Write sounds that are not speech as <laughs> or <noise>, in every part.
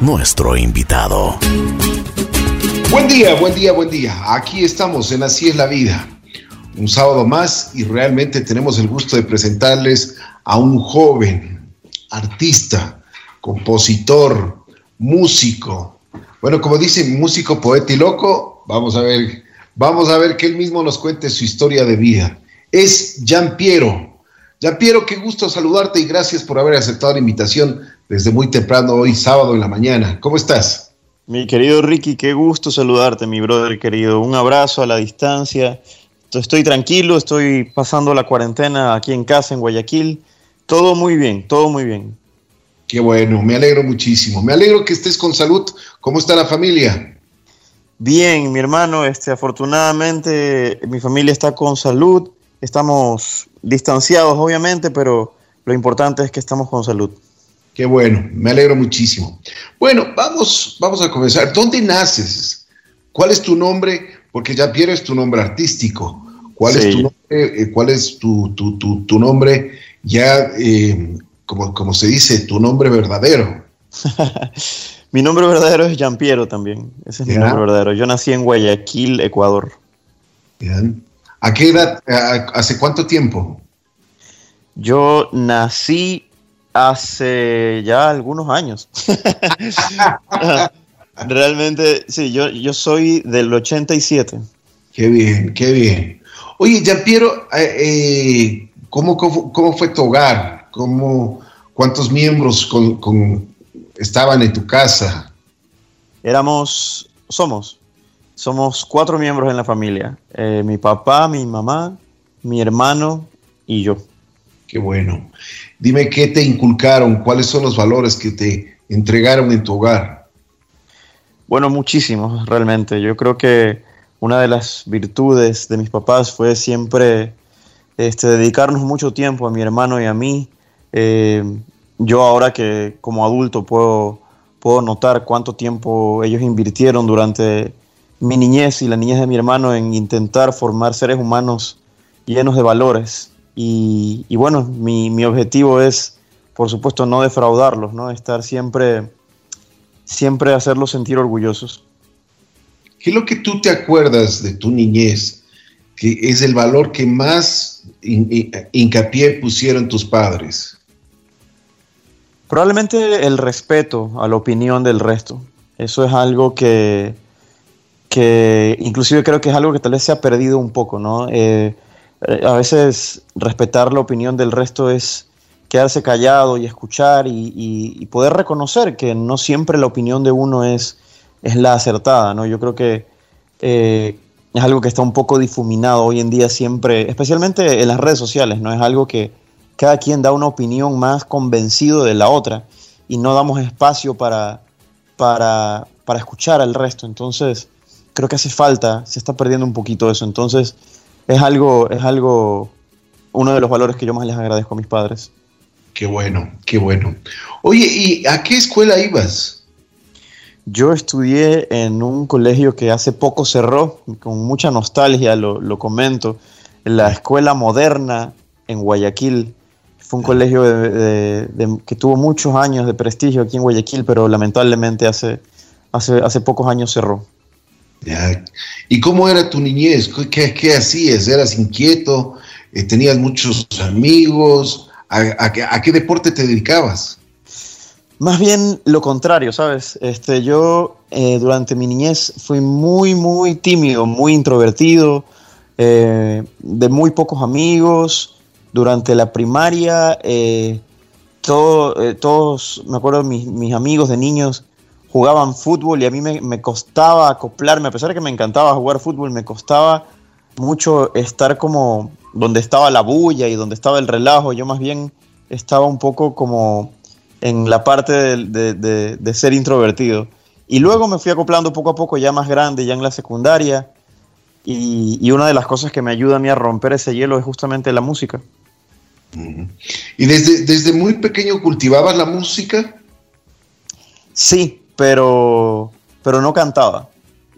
nuestro invitado. Buen día, buen día, buen día. Aquí estamos en Así es la vida. Un sábado más y realmente tenemos el gusto de presentarles a un joven artista, compositor, músico. Bueno, como dicen, músico, poeta y loco, vamos a ver, vamos a ver que él mismo nos cuente su historia de vida. Es Gian Piero. Gian Piero, qué gusto saludarte y gracias por haber aceptado la invitación desde muy temprano hoy, sábado en la mañana. ¿Cómo estás? Mi querido Ricky, qué gusto saludarte, mi brother querido. Un abrazo a la distancia. Estoy tranquilo, estoy pasando la cuarentena aquí en casa, en Guayaquil. Todo muy bien, todo muy bien. Qué bueno, me alegro muchísimo. Me alegro que estés con salud. ¿Cómo está la familia? Bien, mi hermano, este, afortunadamente mi familia está con salud. Estamos distanciados, obviamente, pero lo importante es que estamos con salud. Qué bueno, me alegro muchísimo. Bueno, vamos, vamos a comenzar. ¿Dónde naces? ¿Cuál es tu nombre? Porque ya pierdes tu nombre artístico. ¿Cuál es tu nombre? Eh, ¿Cuál es tu, tu, tu, nombre ya, eh, como, como se dice, tu nombre verdadero? <laughs> mi nombre verdadero es Jean Piero también. Ese es mi nombre verdadero. Yo nací en Guayaquil, Ecuador. Bien. ¿A qué edad? ¿Hace cuánto tiempo? Yo nací hace ya algunos años. <laughs> Realmente, sí, yo, yo soy del 87. Qué bien, qué bien. Oye, Jean-Piero, eh, eh, ¿cómo, cómo, fue tu hogar? ¿Cómo, ¿Cuántos miembros estaban en tu casa? Éramos, somos, somos cuatro miembros en la familia. Eh, mi papá, mi mamá, mi hermano y yo. Qué bueno. Dime qué te inculcaron, cuáles son los valores que te entregaron en tu hogar. Bueno, muchísimos, realmente. Yo creo que una de las virtudes de mis papás fue siempre este, dedicarnos mucho tiempo a mi hermano y a mí. Eh, yo ahora que como adulto puedo, puedo notar cuánto tiempo ellos invirtieron durante mi niñez y la niñez de mi hermano en intentar formar seres humanos llenos de valores. Y, bueno, mi, objetivo es, por supuesto, no defraudarlos, ¿no? Estar siempre, siempre hacerlos sentir orgullosos. ¿Qué es lo que tú te acuerdas de tu niñez? Que es el valor que más hincapié pusieron tus padres. Probablemente el respeto a la opinión del resto. Eso es algo que, que inclusive creo que es algo que tal vez se ha perdido un poco, ¿no? Eh, eh, a veces respetar la opinión del resto es quedarse callado y escuchar y, poder reconocer que no siempre la opinión de uno es, es la acertada, ¿no? Yo creo que eh, es algo que está un poco difuminado hoy en día siempre, especialmente en las redes sociales, ¿no? Es algo que cada quien da una opinión más convencido de la otra y no damos espacio para, para, para escuchar al resto. Entonces, creo que hace falta, se está perdiendo un poquito eso. Entonces, es algo, es algo, uno de los valores que yo más les agradezco a mis padres. Qué bueno, qué bueno. Oye, ¿y a qué escuela ibas? Yo estudié en un colegio que hace poco cerró, con mucha nostalgia lo, comento, en la Escuela Moderna en Guayaquil. Fue un colegio que tuvo muchos años de prestigio aquí en Guayaquil, pero lamentablemente hace, hace, hace pocos años cerró. ¿Y cómo era tu niñez? ¿Qué, hacías? ¿Eras inquieto? Eh, ¿Tenías muchos amigos? ¿A, qué deporte te dedicabas? Más bien lo contrario, ¿sabes? Este, yo eh, durante mi niñez fui muy, muy tímido, muy introvertido, eh, de muy pocos amigos. Durante la primaria, todos, me acuerdo, mis, mis amigos de niños jugaban fútbol y a mí me, costaba acoplarme, a pesar de que me encantaba jugar fútbol, me costaba mucho estar como donde estaba la bulla y donde estaba el relajo. Yo más bien estaba un poco como en la parte de, ser introvertido. Y luego me fui acoplando poco a poco, ya más grande, ya en la secundaria. Y, una de las cosas que me ayuda a mí a romper ese hielo es justamente la música. ¿Y desde, desde muy pequeño cultivabas la música? Sí, pero, pero no cantaba,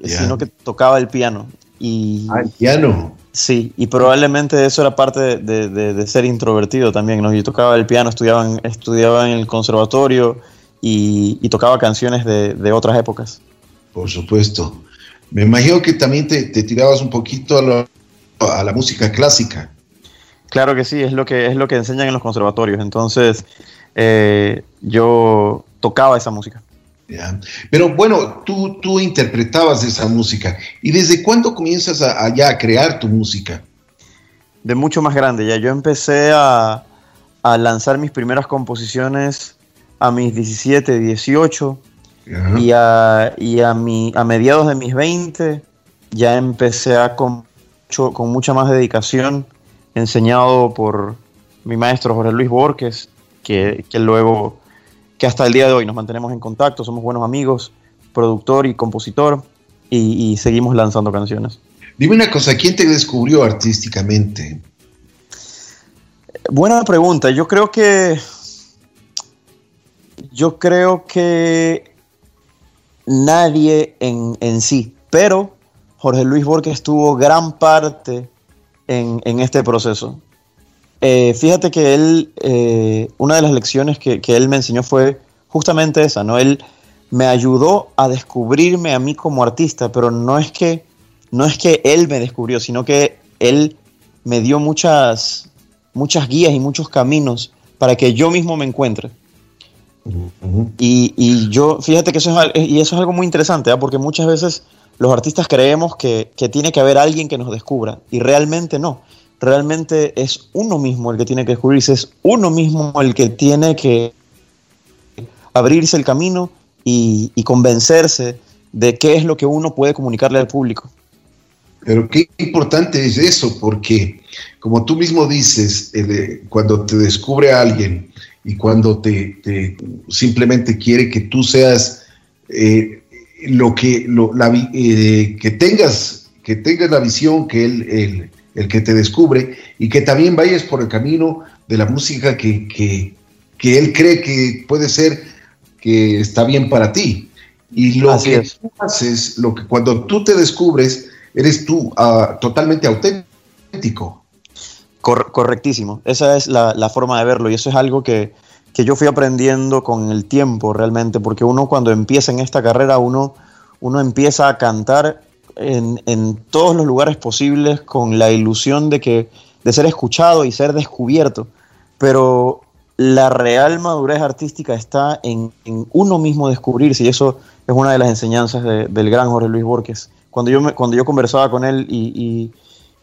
sino que tocaba el piano. Y, ah, el piano. Sí, y probablemente eso era parte de, ser introvertido también, ¿no? Yo tocaba el piano, estudiaba en, estudiaba en el conservatorio y, tocaba canciones de, otras épocas. Por supuesto. Me imagino que también te, tirabas un poquito a, la música clásica. Claro que sí, es lo que, es lo que enseñan en los conservatorios. Entonces, eh, yo tocaba esa música. Pero bueno, tú, tú interpretabas esa música. ¿Y desde cuándo comienzas a, a crear tu música? De mucho más grande, ya. Yo empecé a, lanzar mis primeras composiciones a mis 17, 18. Y, a, y a, mi, a mediados de mis 20 ya empecé a con, con mucha más dedicación, enseñado por mi maestro Jorge Luis Borges, que, que luego que hasta el día de hoy nos mantenemos en contacto, somos buenos amigos, productor y compositor, y, seguimos lanzando canciones. Dime una cosa, ¿quién te descubrió artísticamente? Buena pregunta. Yo creo que. Yo creo que nadie en, en sí, pero Jorge Luis Borges tuvo gran parte en, en este proceso. Eh, fíjate que él, eh, una de las lecciones que, él me enseñó fue justamente esa, ¿no? Él me ayudó a descubrirme a mí como artista, pero no es que, no es que él me descubrió, sino que él me dio muchas, muchas guías y muchos caminos para que yo mismo me encuentre. y, yo, fíjate que eso es, y eso es algo muy interesante, ¿ah? porque muchas veces los artistas creemos que, que, tiene que haber alguien que nos descubra, y realmente no realmente es uno mismo el que tiene que descubrirse, es uno mismo el que tiene que abrirse el camino y, convencerse de qué es lo que uno puede comunicarle al público. Pero qué importante es eso, porque como tú mismo dices, cuando te descubre a alguien y cuando te, simplemente quiere que tú seas eh, lo que eh, que tengas que tengas la visión que él, el que te descubre, y que también vayas por el camino de la música que, que, él cree que puede ser que está bien para ti. Y lo que tú haces, lo que cuando tú te descubres, eres tú ah, totalmente auténtico. correctísimo. Esa es la, forma de verlo y eso es algo que, que, yo fui aprendiendo con el tiempo realmente, porque uno cuando empieza en esta carrera, uno, uno empieza a cantar en, todos los lugares posibles con la ilusión de, que, de ser escuchado y ser descubierto, pero la real madurez artística está en, uno mismo descubrirse y eso es una de las enseñanzas del gran Jorge Luis Borges. Cuando yo, me, cuando yo conversaba con él y,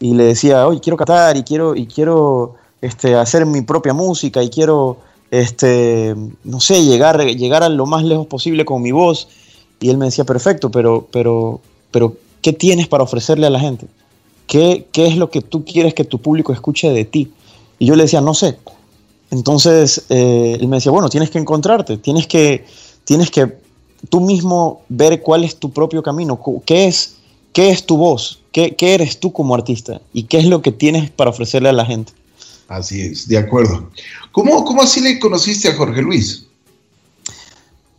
le decía, oye, quiero cantar y quiero, y quiero este, hacer mi propia música y quiero, este, no sé, llegar, llegar a lo más lejos posible con mi voz. Y él me decía, perfecto, pero, pero, pero ¿Qué tienes para ofrecerle a la gente? ¿Qué, ¿Qué, es lo que tú quieres que tu público escuche de ti? Y yo le decía, no sé. Entonces eh, él me decía, bueno, tienes que encontrarte, tienes que, tienes que tú mismo ver cuál es tu propio camino, qué es, qué es tu voz, qué, qué eres tú como artista y qué es lo que tienes para ofrecerle a la gente. Así es, de acuerdo. ¿Cómo, cómo así le conociste a Jorge Luis?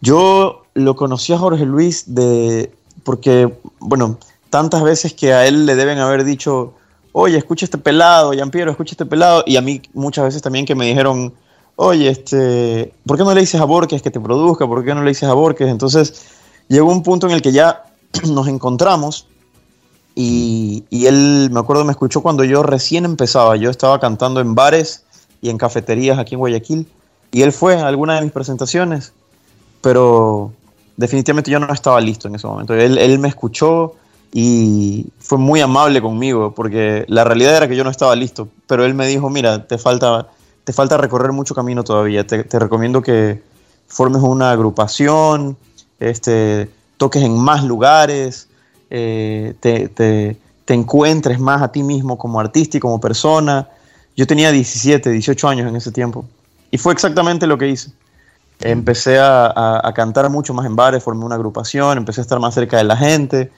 Yo lo conocí a Jorge Luis de, porque, bueno, tantas veces que a él le deben haber dicho, oye, escucha este pelado, Piero, escucha este pelado, y a mí muchas veces también que me dijeron, oye, este, ¿por qué no le dices a Borges que te produzca? ¿Por qué no le dices a Borges? Entonces llegó un punto en el que ya <clears throat> nos encontramos y, y, él, me acuerdo, me escuchó cuando yo recién empezaba, yo estaba cantando en bares y en cafeterías aquí en Guayaquil, y él fue a alguna de mis presentaciones, pero definitivamente yo no estaba listo en ese momento. Él, él me escuchó, y fue muy amable conmigo porque la realidad era que yo no estaba listo, pero él me dijo, mira, te falta, te falta recorrer mucho camino todavía, te, recomiendo que formes una agrupación, este, toques en más lugares, eh, te, te, encuentres más a ti mismo como artista y como persona. Yo tenía 17, 18 años en ese tiempo y fue exactamente lo que hice. Empecé a, a cantar mucho más en bares, formé una agrupación, empecé a estar más cerca de la gente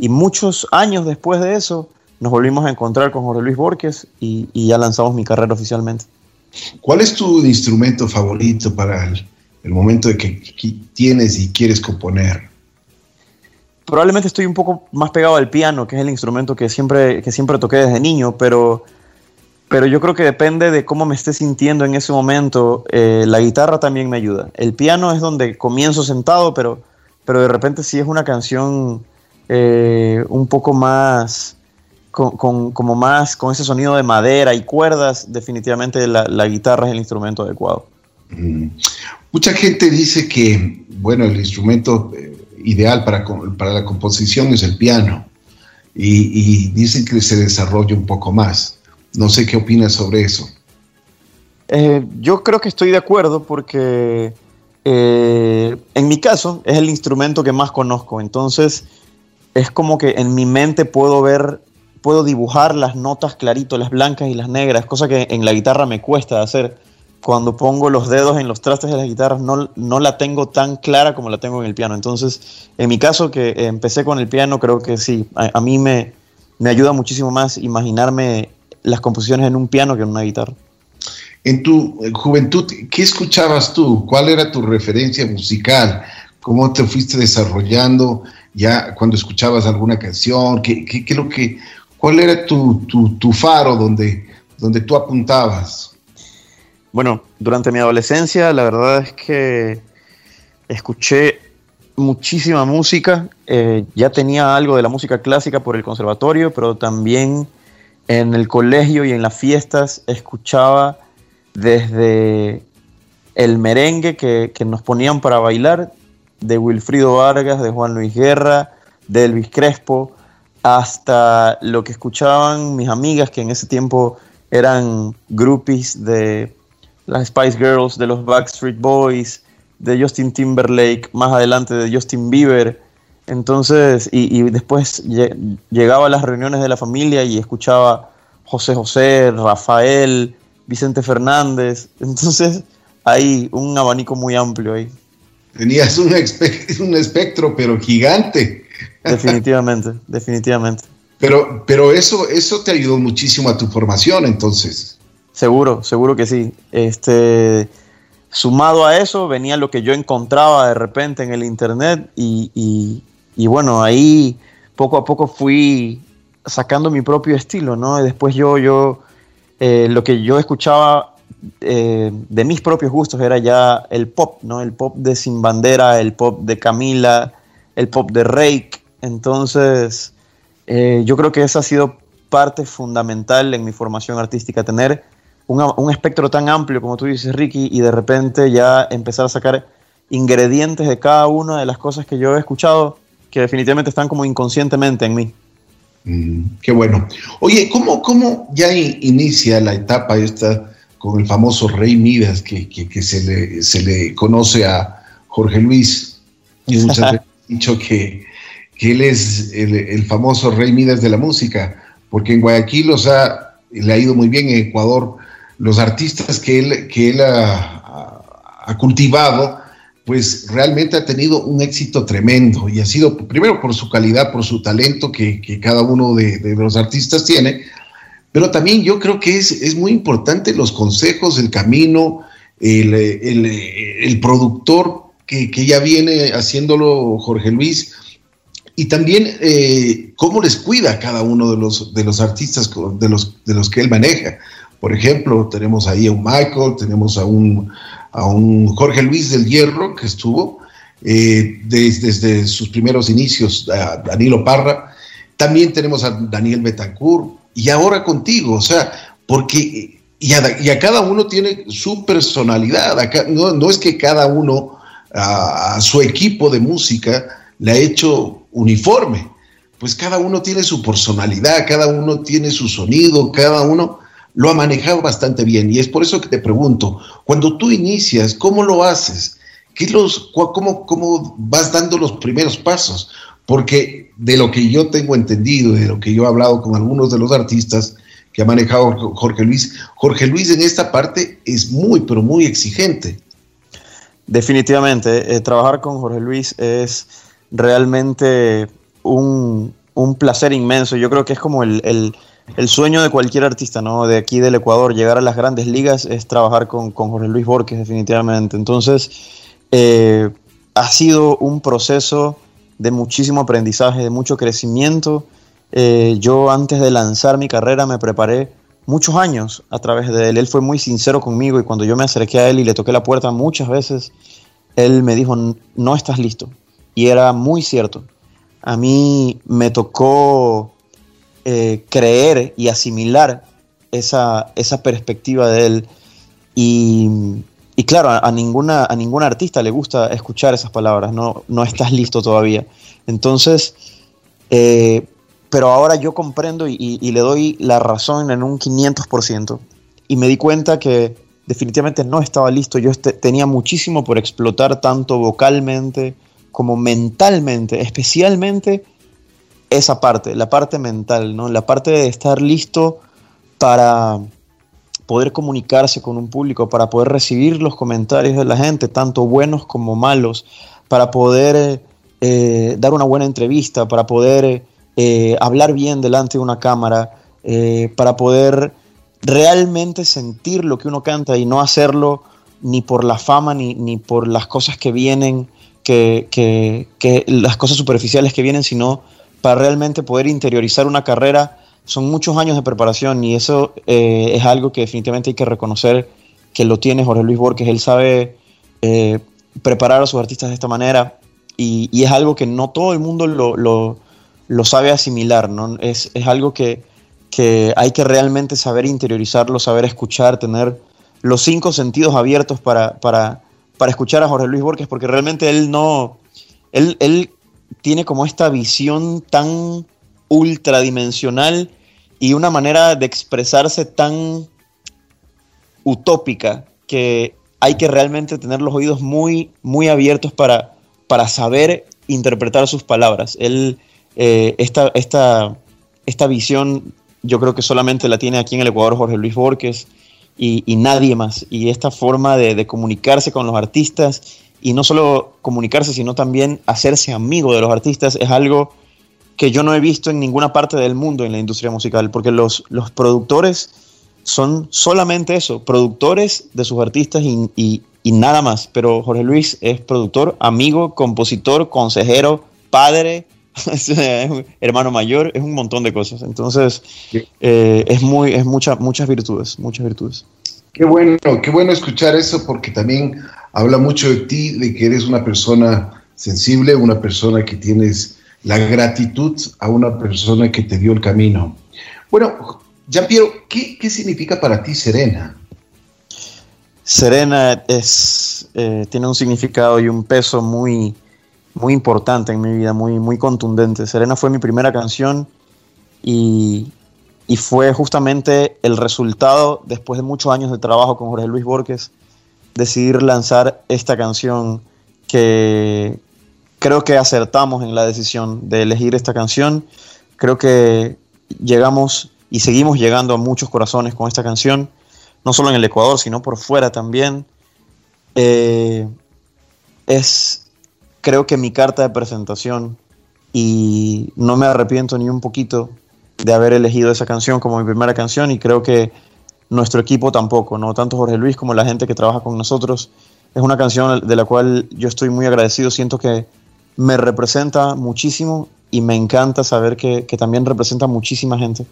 y muchos años después de eso, nos volvimos a encontrar con Jorge Luis Borges y, ya lanzamos mi carrera oficialmente. ¿Cuál es tu instrumento favorito para el, momento de que, tienes y quieres componer? Probablemente estoy un poco más pegado al piano, que es el instrumento que siempre, que siempre toqué desde niño, pero pero yo creo que depende de cómo me esté sintiendo en ese momento. Eh, la guitarra también me ayuda. El piano es donde comienzo sentado, pero, pero de repente sí es una canción eh, un poco más, con, como más, con ese sonido de madera y cuerdas, definitivamente la, guitarra es el instrumento adecuado. Mm. Mucha gente dice que, bueno, el instrumento eh, ideal para, para la composición es el piano y, y dicen que se desarrolla un poco más. No sé qué opinas sobre eso. Eh, yo creo que estoy de acuerdo porque eh, en mi caso es el instrumento que más conozco, entonces es como que en mi mente puedo ver, puedo dibujar las notas clarito, las blancas y las negras, cosa que en la guitarra me cuesta hacer. Cuando pongo los dedos en los trastes de las guitarras no, no la tengo tan clara como la tengo en el piano. Entonces, en mi caso que empecé con el piano, creo que sí, a, mí me, me ayuda muchísimo más imaginarme las composiciones en un piano que en una guitarra. En tu juventud, ¿qué escuchabas tú? ¿Cuál era tu referencia musical? ¿Cómo te fuiste desarrollando ya cuando escuchabas alguna canción? ¿Qué, qué, lo que, ¿Cuál era tu, tu, faro donde, donde tú apuntabas? Bueno, durante mi adolescencia la verdad es que escuché muchísima música. Eh, ya tenía algo de la música clásica por el conservatorio, pero también en el colegio y en las fiestas escuchaba desde el merengue que, nos ponían para bailar, de Wilfrido Vargas, de Juan Luis Guerra, de Elvis Crespo, hasta lo que escuchaban mis amigas que en ese tiempo eran groupies de las Spice Girls, de los Backstreet Boys, de Justin Timberlake, más adelante de Justin Bieber, entonces, y, después llegaba a las reuniones de la familia y escuchaba José José, Rafael, Vicente Fernández. <laughs> Entonces, hay un abanico muy amplio ahí. Tenías un, <laughs> un espectro, pero gigante. Definitivamente, <laughs> definitivamente. Pero, pero eso, eso te ayudó muchísimo a tu formación, entonces. Seguro, seguro que sí. Este, sumado a eso, venía lo que yo encontraba de repente en el internet y, y bueno, ahí poco a poco fui sacando mi propio estilo, ¿no? Y después yo, yo, eh, lo que yo escuchaba eh, de mis propios gustos era ya el pop, ¿no? El pop de Sin Bandera, el pop de Camila, el pop de Rake. Entonces, eh, yo creo que esa ha sido parte fundamental en mi formación artística, tener un, un espectro tan amplio como tú dices, Ricky, y de repente ya empezar a sacar ingredientes de cada una de las cosas que yo he escuchado que definitivamente están como inconscientemente en mí. Mm, qué bueno. Oye, ¿cómo, cómo ya inicia la etapa esta con el famoso Rey Midas que, que, se, le, se, le, conoce a Jorge Luis? Y muchas <laughs> veces dicho que, que él es el, el, famoso Rey Midas de la música, porque en Guayaquil los ha, le ha ido muy bien, en Ecuador los artistas que él, que él ha, ha cultivado pues realmente ha tenido un éxito tremendo y ha sido primero por su calidad, por su talento que, cada uno de, los artistas tiene, pero también yo creo que es, es muy importante los consejos, el camino, el, el, productor que, ya viene haciéndolo Jorge Luis y también eh, cómo les cuida cada uno de los, de los artistas de los, de los que él maneja. Por ejemplo, tenemos ahí a un Michael, tenemos a un, a un Jorge Luis del Hierro que estuvo eh, desde, sus primeros inicios, a Danilo Parra, también tenemos a Daniel Betancourt y ahora contigo, o sea, porque y a, cada uno tiene su personalidad, no, es que cada uno a, su equipo de música le ha hecho uniforme, pues cada uno tiene su personalidad, cada uno tiene su sonido, cada uno lo ha manejado bastante bien y es por eso que te pregunto, cuando tú inicias, ¿cómo lo haces? ¿Qué los, cómo, ¿Cómo vas dando los primeros pasos? Porque de lo que yo tengo entendido, de lo que yo he hablado con algunos de los artistas que ha manejado Jorge Luis, Jorge Luis en esta parte es muy, pero muy exigente. Definitivamente, eh, trabajar con Jorge Luis es realmente un, un, placer inmenso. Yo creo que es como el el sueño de cualquier artista, ¿no? De aquí del Ecuador, llegar a las grandes ligas es trabajar con, Jorge Luis Borges, definitivamente. Entonces, eh, ha sido un proceso de muchísimo aprendizaje, de mucho crecimiento. Eh, yo antes de lanzar mi carrera me preparé muchos años a través de él. Él fue muy sincero conmigo y cuando yo me acerqué a él y le toqué la puerta muchas veces, él me dijo, no estás listo. Y era muy cierto. A mí me tocó eh, creer y asimilar esa, esa perspectiva de él. Y, claro, a, ninguna, a ningún artista le gusta escuchar esas palabras, no, no estás listo todavía. Entonces, eh, pero ahora yo comprendo y, le doy la razón en un 500%. Y me di cuenta que definitivamente no estaba listo. Yo este, tenía muchísimo por explotar, tanto vocalmente como mentalmente, especialmente esa parte, la parte mental, ¿no? la parte de estar listo para poder comunicarse con un público, para poder recibir los comentarios de la gente, tanto buenos como malos, para poder eh, dar una buena entrevista, para poder eh, hablar bien delante de una cámara, eh, para poder realmente sentir lo que uno canta y no hacerlo ni por la fama ni, ni por las cosas que vienen, que, que, que, las cosas superficiales que vienen, sino para realmente poder interiorizar una carrera. Son muchos años de preparación y eso es algo que definitivamente hay que reconocer que lo tiene Jorge Luis Borges. Él sabe preparar a sus artistas de esta manera y, es algo que no todo el mundo lo, sabe asimilar, ¿no? Es, algo que, hay que realmente saber interiorizarlo, saber escuchar, tener los cinco sentidos abiertos para, para, escuchar a Jorge Luis Borges, porque realmente él no, él, él tiene como esta visión tan ultradimensional y una manera de expresarse tan utópica que hay que realmente tener los oídos muy, muy abiertos para, para saber interpretar sus palabras. Él, eh, esta, esta, visión yo creo que solamente la tiene aquí en el Ecuador Jorge Luis Borges y, nadie más. Y esta forma de, comunicarse con los artistas y no solo comunicarse, sino también hacerse amigo de los artistas es algo que yo no he visto en ninguna parte del mundo en la industria musical, porque los, los productores son solamente eso, productores de sus artistas y, y nada más. Pero Jorge Luis es productor, amigo, compositor, consejero, padre, <laughs> hermano mayor, es un montón de cosas. Entonces, eh, es muy, es mucha, muchas virtudes, muchas virtudes. Qué bueno, qué bueno escuchar eso porque también habla mucho de ti, de que eres una persona sensible, una persona que tienes la gratitud a una persona que te dio el camino. Bueno, Jean Piero, ¿qué, qué significa para ti Serena? Serena es, eh, tiene un significado y un peso muy, muy importante en mi vida, muy, muy contundente. Serena fue mi primera canción y, fue justamente el resultado, después de muchos años de trabajo con Jorge Luis Borges, decidir lanzar esta canción que creo que acertamos en la decisión de elegir esta canción. Creo que llegamos y seguimos llegando a muchos corazones con esta canción no solo en el Ecuador, sino por fuera también. Eh, es, creo que mi carta de presentación y no me arrepiento ni un poquito de haber elegido esa canción como mi primera canción y creo que nuestro equipo tampoco, no tanto Jorge Luis como la gente que trabaja con nosotros. Es una canción de la cual yo estoy muy agradecido, siento que me representa muchísimo y me encanta saber que, que también representa muchísima gente.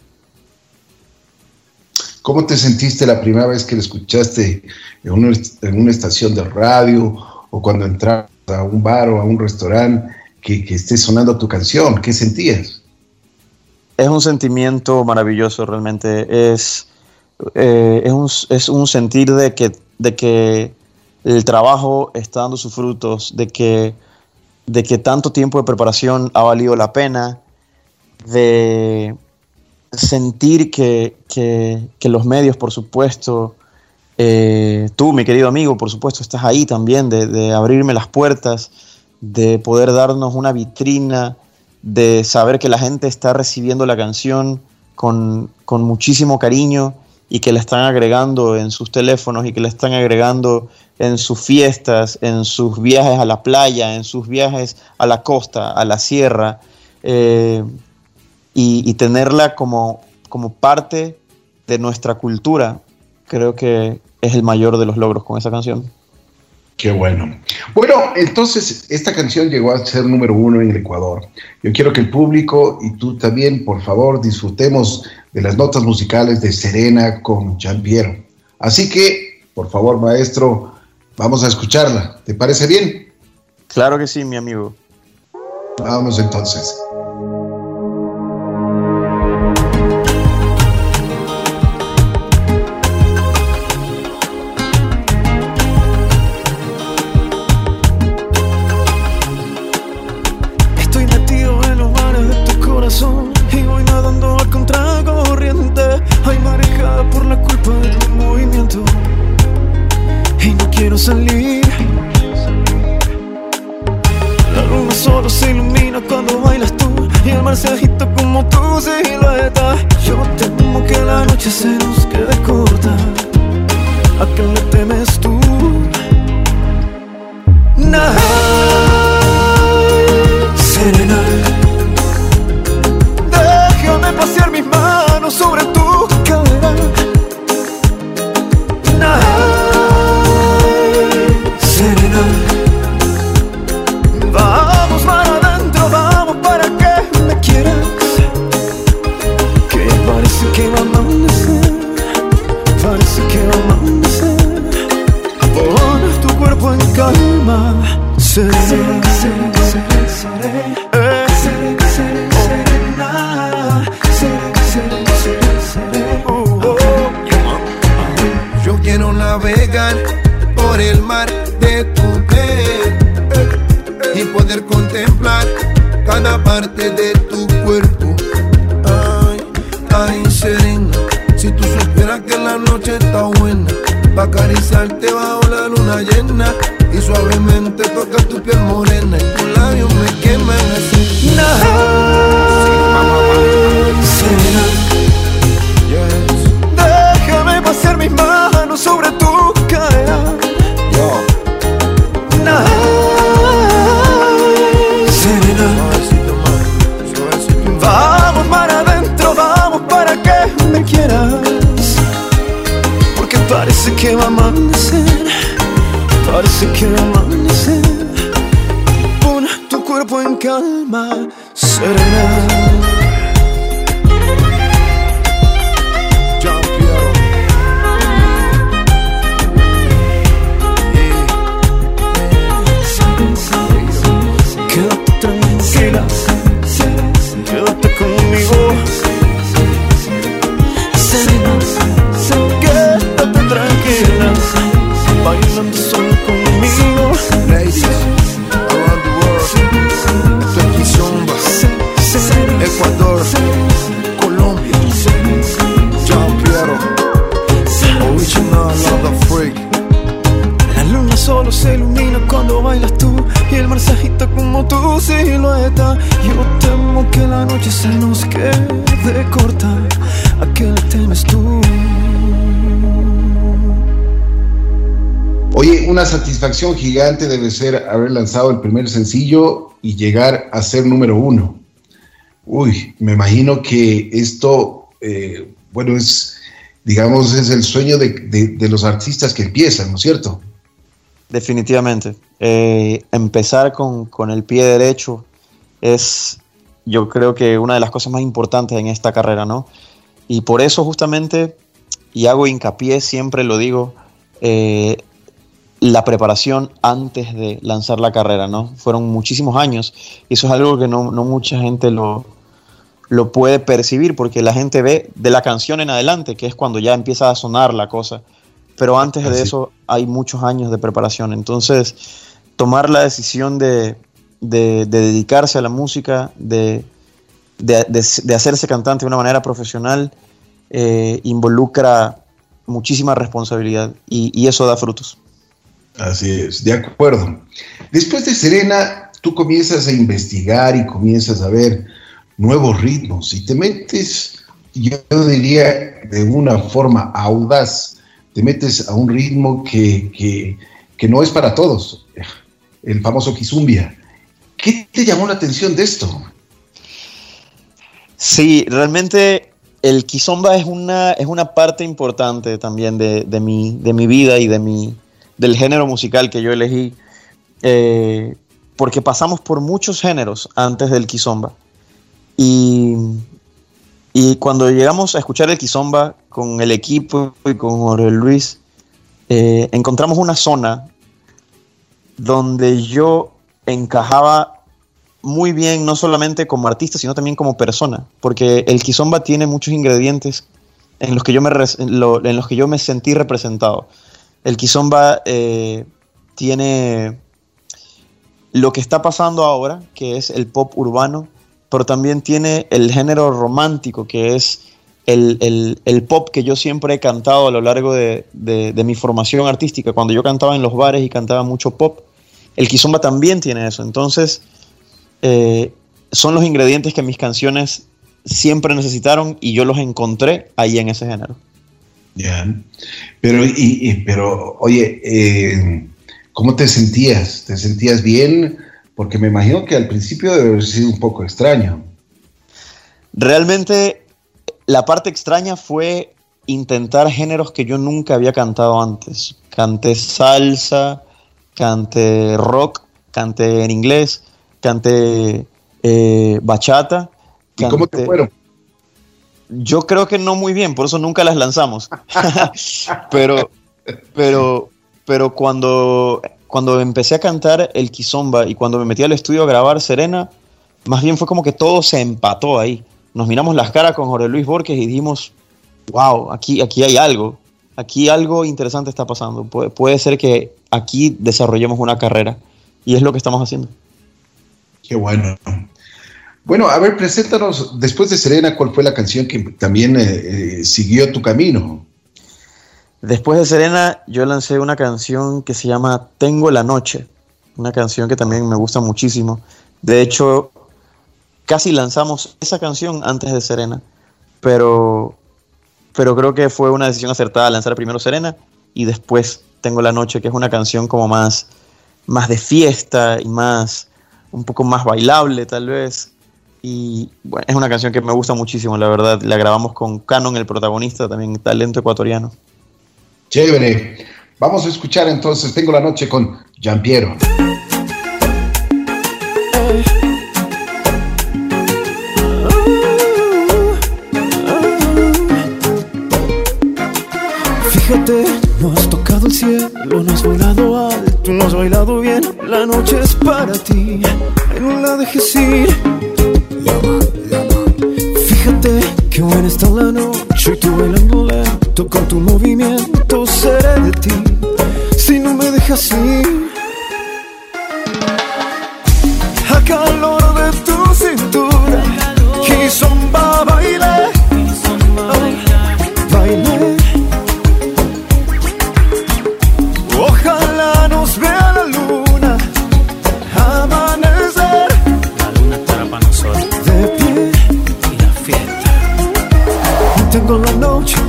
¿Cómo te sentiste la primera vez que la escuchaste en una, en una estación de radio o cuando entras a un bar o a un restaurante que, que esté sonando tu canción? ¿Qué sentías? Es un sentimiento maravilloso realmente. Es, eh, es, un, es, un, sentir de que, de que el trabajo está dando sus frutos, de que, de que tanto tiempo de preparación ha valido la pena, de sentir que, los medios, por supuesto, eh, tú, mi querido amigo, por supuesto, estás ahí también, de, abrirme las puertas, de poder darnos una vitrina, de saber que la gente está recibiendo la canción con, muchísimo cariño y que la están agregando en sus teléfonos y que la están agregando en sus fiestas, en sus viajes a la playa, en sus viajes a la costa, a la sierra. Eh, y, tenerla como, como parte de nuestra cultura, creo que es el mayor de los logros con esa canción. Qué bueno. Bueno, entonces esta canción llegó a ser número uno en el Ecuador. Yo quiero que el público y tú también, por favor, disfrutemos de las notas musicales de Serena con Jean Piero. Así que, por favor, maestro, vamos a escucharla. ¿Te parece bien? Claro que sí, mi amigo. Vamos entonces. la noche se nos queda corta. ¿A qué le temes tú? Texas. Satisfacción gigante debe ser haber lanzado el primer sencillo y llegar a ser número uno. Uy, me imagino que esto, eh, bueno, es, digamos, es el sueño de, los artistas que empiezan, ¿no es cierto? Definitivamente. Eh, empezar con, con el pie derecho es, yo creo que una de las cosas más importantes en esta carrera, ¿no? Y por eso justamente, y hago hincapié, siempre lo digo, eh, la preparación antes de lanzar la carrera, ¿no? Fueron muchísimos años y eso es algo que no, mucha gente lo, lo puede percibir porque la gente ve de la canción en adelante, que es cuando ya empieza a sonar la cosa, pero antes de eso hay muchos años de preparación. Entonces, tomar la decisión de, dedicarse a la música, de, hacerse cantante de una manera profesional, eh, involucra muchísima responsabilidad y eso da frutos. Así es, de acuerdo. Después de Serena, tú comienzas a investigar y comienzas a ver nuevos ritmos y te metes, yo diría, de una forma audaz, te metes a un ritmo que, no es para todos, el famoso Kizumbia. ¿Qué te llamó la atención de esto? Sí, realmente el Kizomba es una, es una parte importante también de, mi, de mi vida y de mi, del género musical que yo elegí, eh, porque pasamos por muchos géneros antes del kizomba. Y Y cuando llegamos a escuchar el Kizomba con el equipo y con Jorge Luis, eh, encontramos una zona donde yo encajaba muy bien, no solamente como artista, sino también como persona, porque el Kizomba tiene muchos ingredientes en los que yo me, en los que yo me sentí representado. El Kizomba eh, tiene lo que está pasando ahora, que es el pop urbano, pero también tiene el género romántico, que es el, pop que yo siempre he cantado a lo largo de, mi formación artística. Cuando yo cantaba en los bares y cantaba mucho pop, el kizomba también tiene eso. Entonces, eh, son los ingredientes que mis canciones siempre necesitaron y yo los encontré ahí en ese género. Ya, pero, y, pero oye, eh, ¿cómo te sentías? ¿Te sentías bien? Porque me imagino que al principio debe haber sido un poco extraño. Realmente la parte extraña fue intentar géneros que yo nunca había cantado antes. Canté salsa, canté rock, canté en inglés, canté eh, bachata. ¿Y cómo te fueron? Yo creo que no muy bien, por eso nunca las lanzamos. <laughs> pero, pero, pero cuando, cuando empecé a cantar el Kizomba y cuando me metí al estudio a grabar Serena, más bien fue como que todo se empató ahí. Nos miramos las caras con Jorge Luis Borges y dijimos, wow, aquí, aquí hay algo, aquí algo interesante está pasando. puede ser que aquí desarrollemos una carrera y es lo que estamos haciendo. Qué bueno. Bueno, a ver, preséntanos, después de Serena, ¿cuál fue la canción que también eh, eh, siguió tu camino? Después de Serena, yo lancé una canción que se llama Tengo la Noche, una canción que también me gusta muchísimo. De hecho, casi lanzamos esa canción antes de Serena, pero, pero creo que fue una decisión acertada lanzar primero Serena y después Tengo la Noche, que es una canción como más, más de fiesta y más, un poco más bailable tal vez. Y bueno, es una canción que me gusta muchísimo, la verdad. La grabamos con Canon, el protagonista, también talento ecuatoriano. Chévere. Vamos a escuchar entonces Tengo la noche con Piero Fíjate, no has tocado el cielo, no has volado alto, no has bailado bien. La noche es para ti, no la dejes ir Fíjate que buena está la noche y tú bailando lento con tu movimiento seré de ti si no me dejas ir. A calor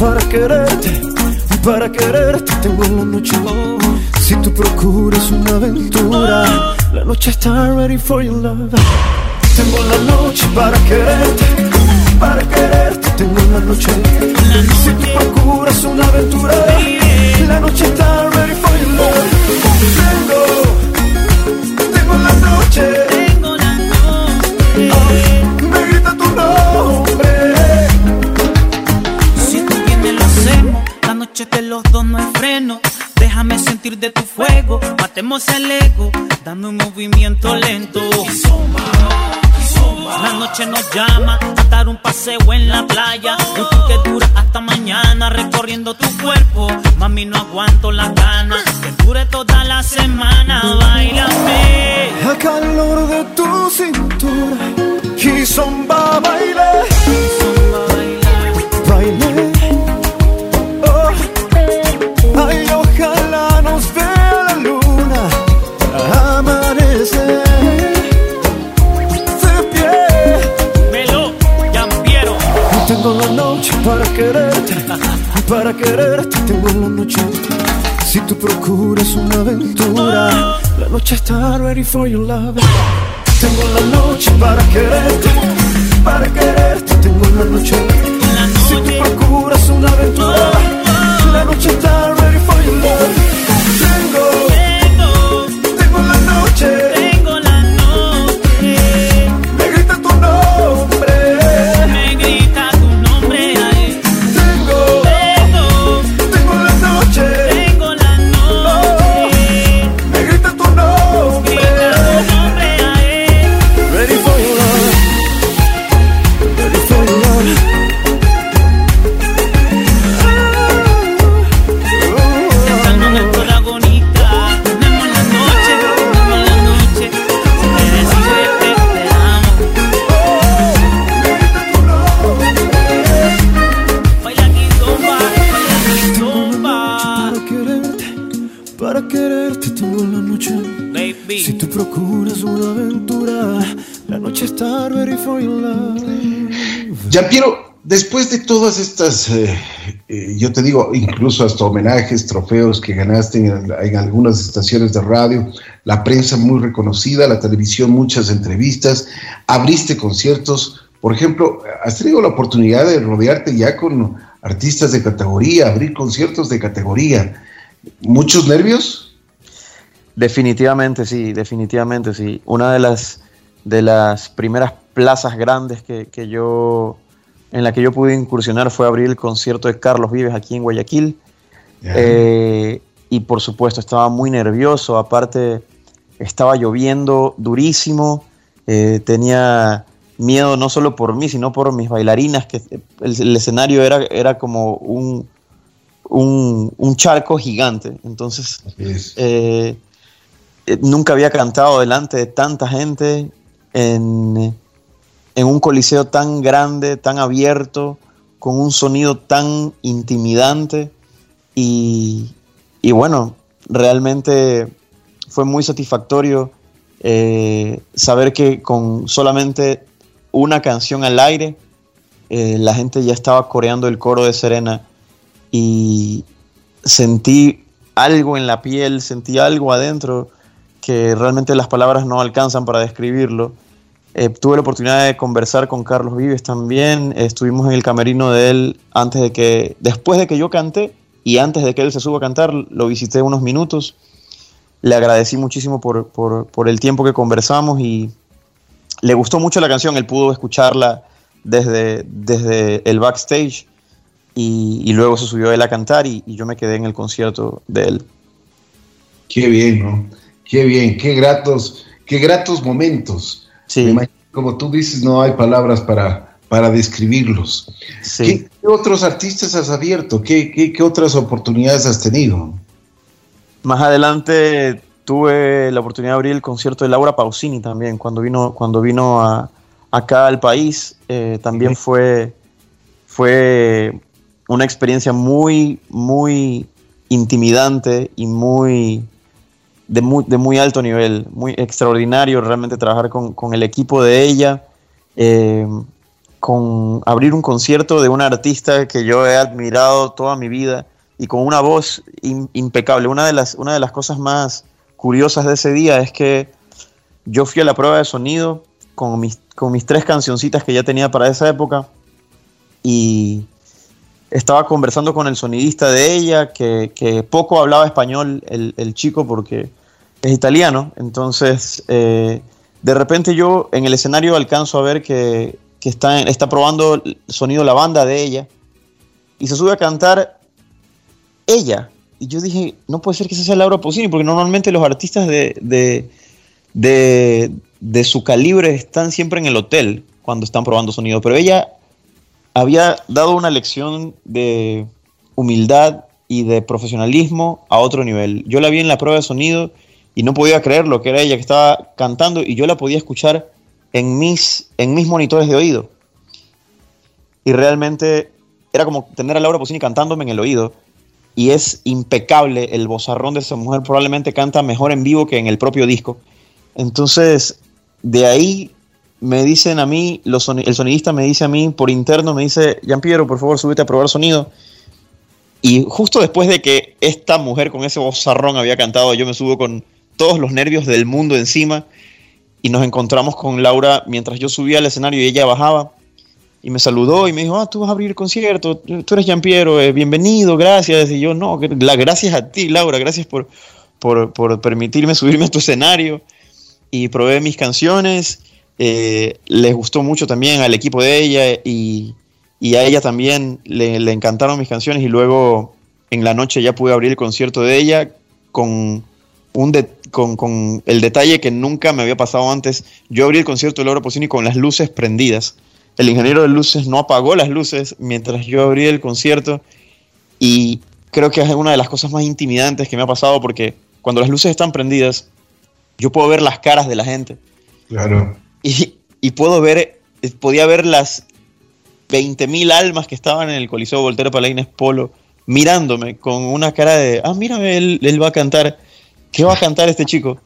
para quererte, y para quererte tengo la noche. Si tú procuras una aventura, la noche está ready for your love. Tengo la noche para quererte, para quererte tengo la noche. Si tú procuras una aventura, la noche está ready for your love. Tengo, tengo la noche. Tengo la noche. Oh, me grita tu nombre. Noche de los dos no hay freno. Déjame sentir de tu fuego, matemos el ego, dame un movimiento lento. La noche nos llama a dar un paseo en la playa. Un que dura hasta mañana recorriendo tu cuerpo. Mami, no aguanto las ganas que dure toda la semana. Bailame. A calor de tu cintura, y zomba baile. Para quererte tengo la noche. Si tú procuras una aventura, la noche está ready for your love. Tengo la noche para quererte, para quererte tengo la noche. Si tú procuras una aventura, Ya, Piero, después de todas estas, eh, eh, yo te digo, incluso hasta homenajes, trofeos que ganaste en, en, algunas estaciones de radio, la prensa muy reconocida, la televisión, muchas entrevistas, abriste conciertos, por ejemplo, has tenido la oportunidad de rodearte ya con artistas de categoría, abrir conciertos de categoría. ¿Muchos nervios? Definitivamente sí, definitivamente sí. Una de las, de las primeras plazas grandes que, que yo, en la que yo pude incursionar fue abrir el concierto de Carlos Vives aquí en Guayaquil. Eh, y por supuesto estaba muy nervioso, aparte estaba lloviendo durísimo, eh, tenía miedo no solo por mí, sino por mis bailarinas, que el, el escenario era, era como un, un, un, charco gigante. Entonces, eh, nunca había cantado delante de tanta gente en, en, un coliseo tan grande, tan abierto, con un sonido tan intimidante. Y, y bueno, realmente fue muy satisfactorio eh, saber que con solamente una canción al aire, eh, la gente ya estaba coreando el coro de Serena y sentí algo en la piel, sentí algo adentro que realmente las palabras no alcanzan para describirlo. Eh, tuve la oportunidad de conversar con Carlos Vives también, estuvimos en el camerino de él antes de que, después de que yo canté y antes de que él se suba a cantar, lo visité unos minutos. Le agradecí muchísimo por, por, el tiempo que conversamos y le gustó mucho la canción, él pudo escucharla desde, desde el backstage y, y luego se subió él a cantar y, y, yo me quedé en el concierto de él. Qué bien, ¿no? Qué bien, qué gratos, qué gratos momentos. Sí. Imagino, como tú dices, no hay palabras para, para describirlos. Sí. ¿Qué, ¿Qué, otros artistas has abierto? ¿Qué, qué, qué otras oportunidades has tenido? Más adelante tuve la oportunidad de abrir el concierto de Laura Pausini también, cuando vino, cuando vino a, acá al país. Eh, también fue, fue una experiencia muy, muy intimidante y muy de, muy, de muy alto nivel, muy extraordinario realmente trabajar con, con el equipo de ella, eh, con abrir un concierto de una artista que yo he admirado toda mi vida y con una voz impecable. Una de, las, una de las cosas más curiosas de ese día es que yo fui a la prueba de sonido con mis, con mis tres cancioncitas que ya tenía para esa época y estaba conversando con el sonidista de ella, que, que poco hablaba español el, el, chico porque es italiano, entonces eh, de repente yo en el escenario alcanzo a ver que, está, está probando el sonido la banda de ella y se sube a cantar ella. Y yo dije, no puede ser que esa sea Laura Pausini, porque normalmente los artistas de, de, de, de, su calibre están siempre en el hotel cuando están probando sonido, pero ella había dado una lección de humildad y de profesionalismo a otro nivel. Yo la vi en la prueba de sonido y no podía creer lo que era ella que estaba cantando y yo la podía escuchar en mis, en mis monitores de oído. Y realmente era como tener a Laura Pausini cantándome en el oído y es impecable el bozarrón de esa mujer, probablemente canta mejor en vivo que en el propio disco. Entonces, de ahí me dicen a mí, el sonidista me dice a mí por interno, me dice, Jean Piero, por favor, súbete a probar sonido. Y justo después de que esta mujer con ese bozarrón había cantado, yo me subo con todos los nervios del mundo encima y nos encontramos con Laura mientras yo subía al escenario y ella bajaba y me saludó y me dijo, ah, tú vas a abrir el concierto, tú eres Jean Piero, eh, bienvenido, gracias. Y yo, no, la, gracias a ti, Laura, gracias por, por, por, permitirme subirme a tu escenario. Y probé mis canciones, eh, les gustó mucho también al equipo de ella y, y a ella también le, le, encantaron mis canciones y luego en la noche ya pude abrir el concierto de ella con, un de, con, con el detalle que nunca me había pasado antes. Yo abrí el concierto de Laura Pausini con las luces prendidas el ingeniero de luces no apagó las luces mientras yo abrí el concierto y creo que es una de las cosas más intimidantes que me ha pasado porque cuando las luces están prendidas, yo puedo ver las caras de la gente. Claro. Y, y puedo ver, podía ver las 20.000 almas que estaban en el Coliseo Voltaire Palaines Polo mirándome con una cara de, ah, mírame, él, él va a cantar. ¿Qué va a cantar este chico?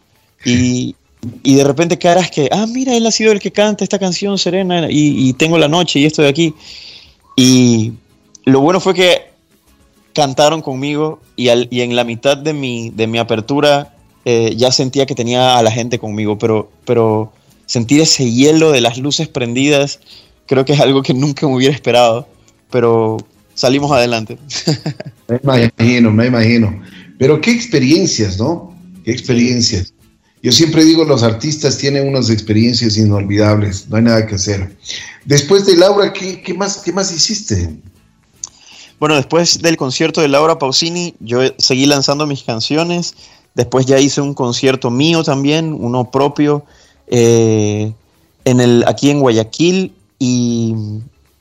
Y, y de repente caras que, ah, mira, él ha sido el que canta esta canción Serena y, tengo la noche y esto de aquí. Y lo bueno fue que cantaron conmigo y, al, y en la mitad de mi, de mi apertura eh, ya sentía que tenía a la gente conmigo, pero, pero sentir ese hielo de las luces prendidas creo que es algo que nunca me hubiera esperado, pero salimos adelante. <laughs> me imagino, me imagino. Pero qué experiencias, ¿no? Qué experiencias. Yo siempre digo, los artistas tienen unas experiencias inolvidables, no hay nada que hacer. Después de Laura, ¿qué, más, qué más hiciste? Bueno, después del concierto de Laura Pausini, yo seguí lanzando mis canciones. Después ya hice un concierto mío también, uno propio, eh, en el, aquí en Guayaquil, y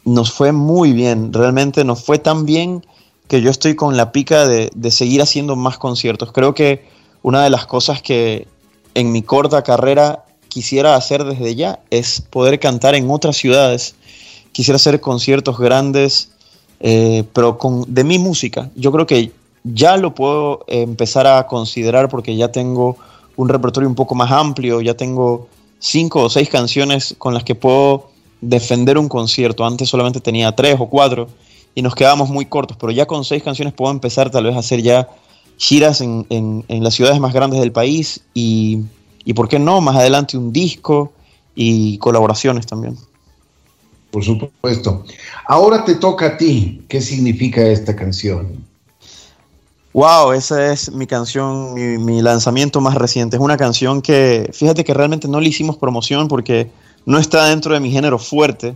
nos fue muy bien. Realmente nos fue tan bien que yo estoy con la pica de, de seguir haciendo más conciertos. Creo que una de las cosas que, en mi corta carrera quisiera hacer desde ya es poder cantar en otras ciudades. Quisiera hacer conciertos grandes, eh, pero con, de mi música. Yo creo que ya lo puedo empezar a considerar porque ya tengo un repertorio un poco más amplio, ya tengo cinco o seis canciones con las que puedo defender un concierto. Antes solamente tenía tres o cuatro y nos quedábamos muy cortos, pero ya con seis canciones puedo empezar tal vez a hacer ya giras en, en, las ciudades más grandes del país y, y, ¿por qué no? Más adelante un disco y colaboraciones también. Por supuesto. Ahora te toca a ti. ¿Qué significa esta canción? Wow, esa es mi canción, mi, mi, lanzamiento más reciente. Es una canción que, fíjate que realmente no le hicimos promoción porque no está dentro de mi género fuerte,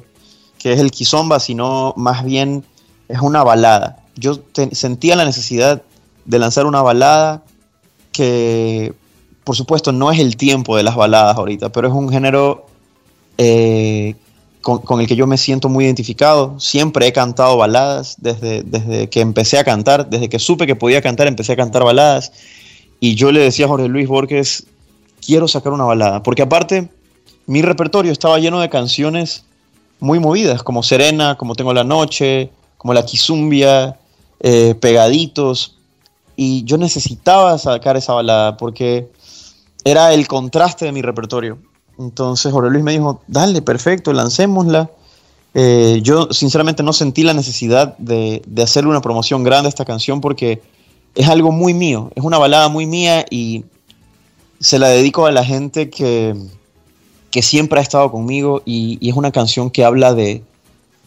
que es el kizomba, sino más bien es una balada. Yo sentía la necesidad de lanzar una balada que, por supuesto, no es el tiempo de las baladas ahorita, pero es un género eh, con, el que yo me siento muy identificado. Siempre he cantado baladas desde, desde que empecé a cantar, desde que supe que podía cantar, empecé a cantar baladas. Y yo le decía a Jorge Luis Borges, quiero sacar una balada, porque aparte mi repertorio estaba lleno de canciones muy movidas, como Serena, como Tengo la Noche, como La Quizumbia, eh, Pegaditos, y yo necesitaba sacar esa balada porque era el contraste de mi repertorio. Entonces Jorge Luis me dijo, dale, perfecto, lancémosla. Eh, yo sinceramente no sentí la necesidad de, de, hacerle una promoción grande a esta canción porque es algo muy mío, es una balada muy mía y se la dedico a la gente que, que siempre ha estado conmigo y, y es una canción que habla de,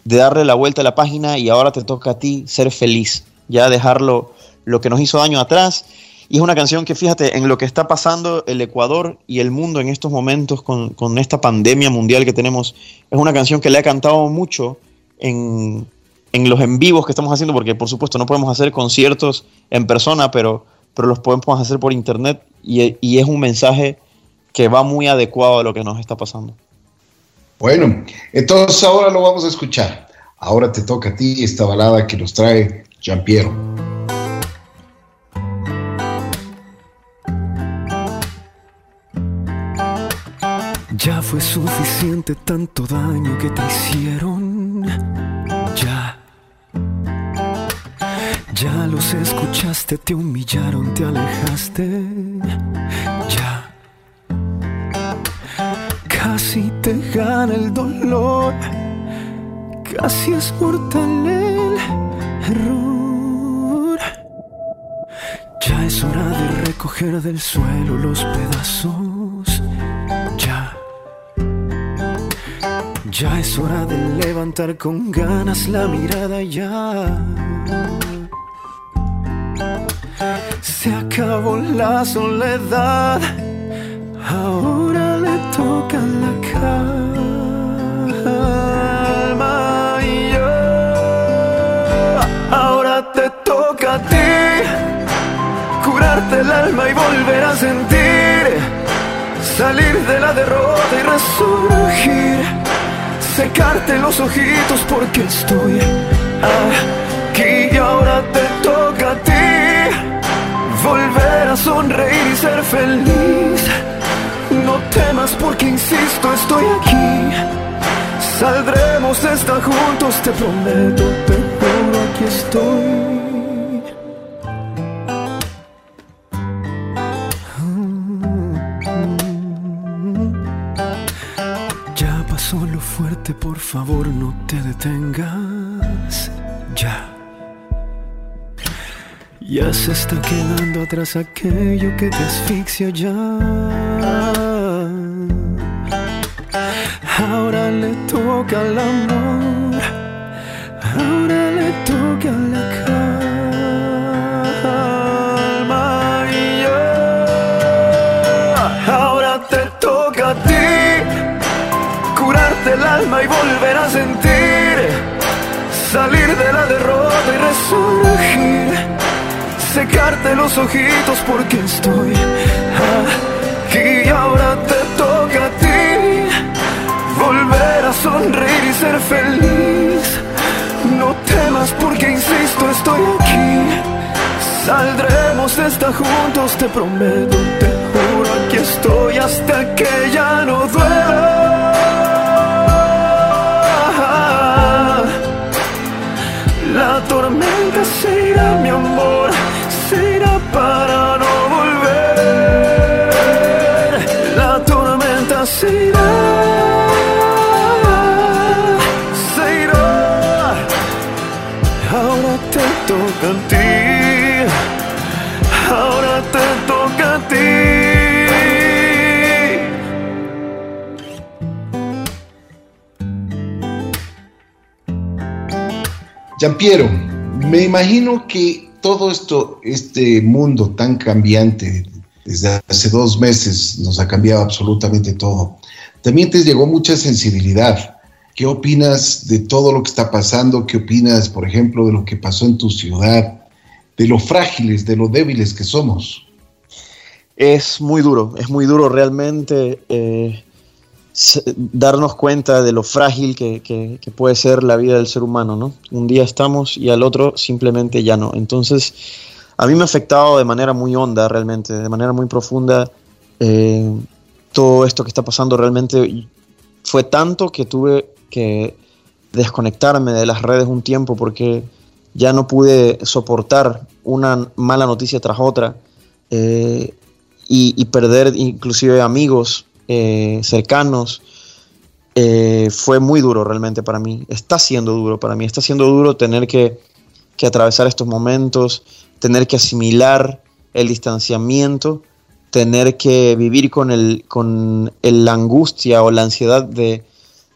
de darle la vuelta a la página y ahora te toca a ti ser feliz, ya dejarlo lo que nos hizo daño atrás. Y es una canción que, fíjate, en lo que está pasando el Ecuador y el mundo en estos momentos con, esta pandemia mundial que tenemos, es una canción que le ha cantado mucho en, los en vivos que estamos haciendo, porque por supuesto no podemos hacer conciertos en persona, pero, pero los podemos hacer por internet y, y es un mensaje que va muy adecuado a lo que nos está pasando. Bueno, entonces ahora lo vamos a escuchar. Ahora te toca a ti esta balada que nos trae Jean Piero. Ya fue suficiente tanto daño que te hicieron. Ya. Ya los escuchaste, te humillaron, te alejaste. Ya. Casi te gana el dolor. Casi es mortal el error. Ya es hora de recoger del suelo los pedazos Ya es hora de levantar con ganas la mirada ya. Se acabó la soledad, ahora le toca la calma y yo. Ahora te toca a ti curarte el alma y volver a sentir, salir de la derrota y resurgir secarte los ojitos porque estoy aquí y ahora te toca a ti volver a sonreír y ser feliz. No temas porque insisto, estoy aquí. Saldremos de esta juntos, te prometo, te juro, aquí estoy. Favor no te detengas. Ya. Ya se está quedando atrás aquello que te asfixia ya. Ahora le toca al amor. Alma y volver a sentir. Salir de la derrota y resurgir secarte los ojitos porque estoy aquí y ahora te toca a ti volver a sonreír y ser feliz. No temas porque insisto, estoy aquí. Saldremos de esta juntos, te prometo, te juro, aquí estoy hasta que ya no duela. Giampiero, me imagino que todo esto, este mundo tan cambiante, desde hace dos meses nos ha cambiado absolutamente todo. También te llegó mucha sensibilidad. ¿Qué opinas de todo lo que está pasando? ¿Qué opinas, por ejemplo, de lo que pasó en tu ciudad? De lo frágiles, de lo débiles que somos. Es muy duro, es muy duro realmente eh, darnos cuenta de lo frágil que, puede ser la vida del ser humano, ¿no? Un día estamos y al otro simplemente ya no. Entonces, a mí me ha afectado de manera muy honda, realmente, de manera muy profunda. Eh, todo esto que está pasando realmente fue tanto que tuve que desconectarme de las redes un tiempo porque ya no pude soportar una mala noticia tras otra eh, y, y perder inclusive amigos eh, cercanos, eh, fue muy duro realmente para mí. Está siendo duro para mí. Está siendo duro tener que, que, atravesar estos momentos, tener que asimilar el distanciamiento, tener que vivir con, el, con la angustia o la ansiedad de,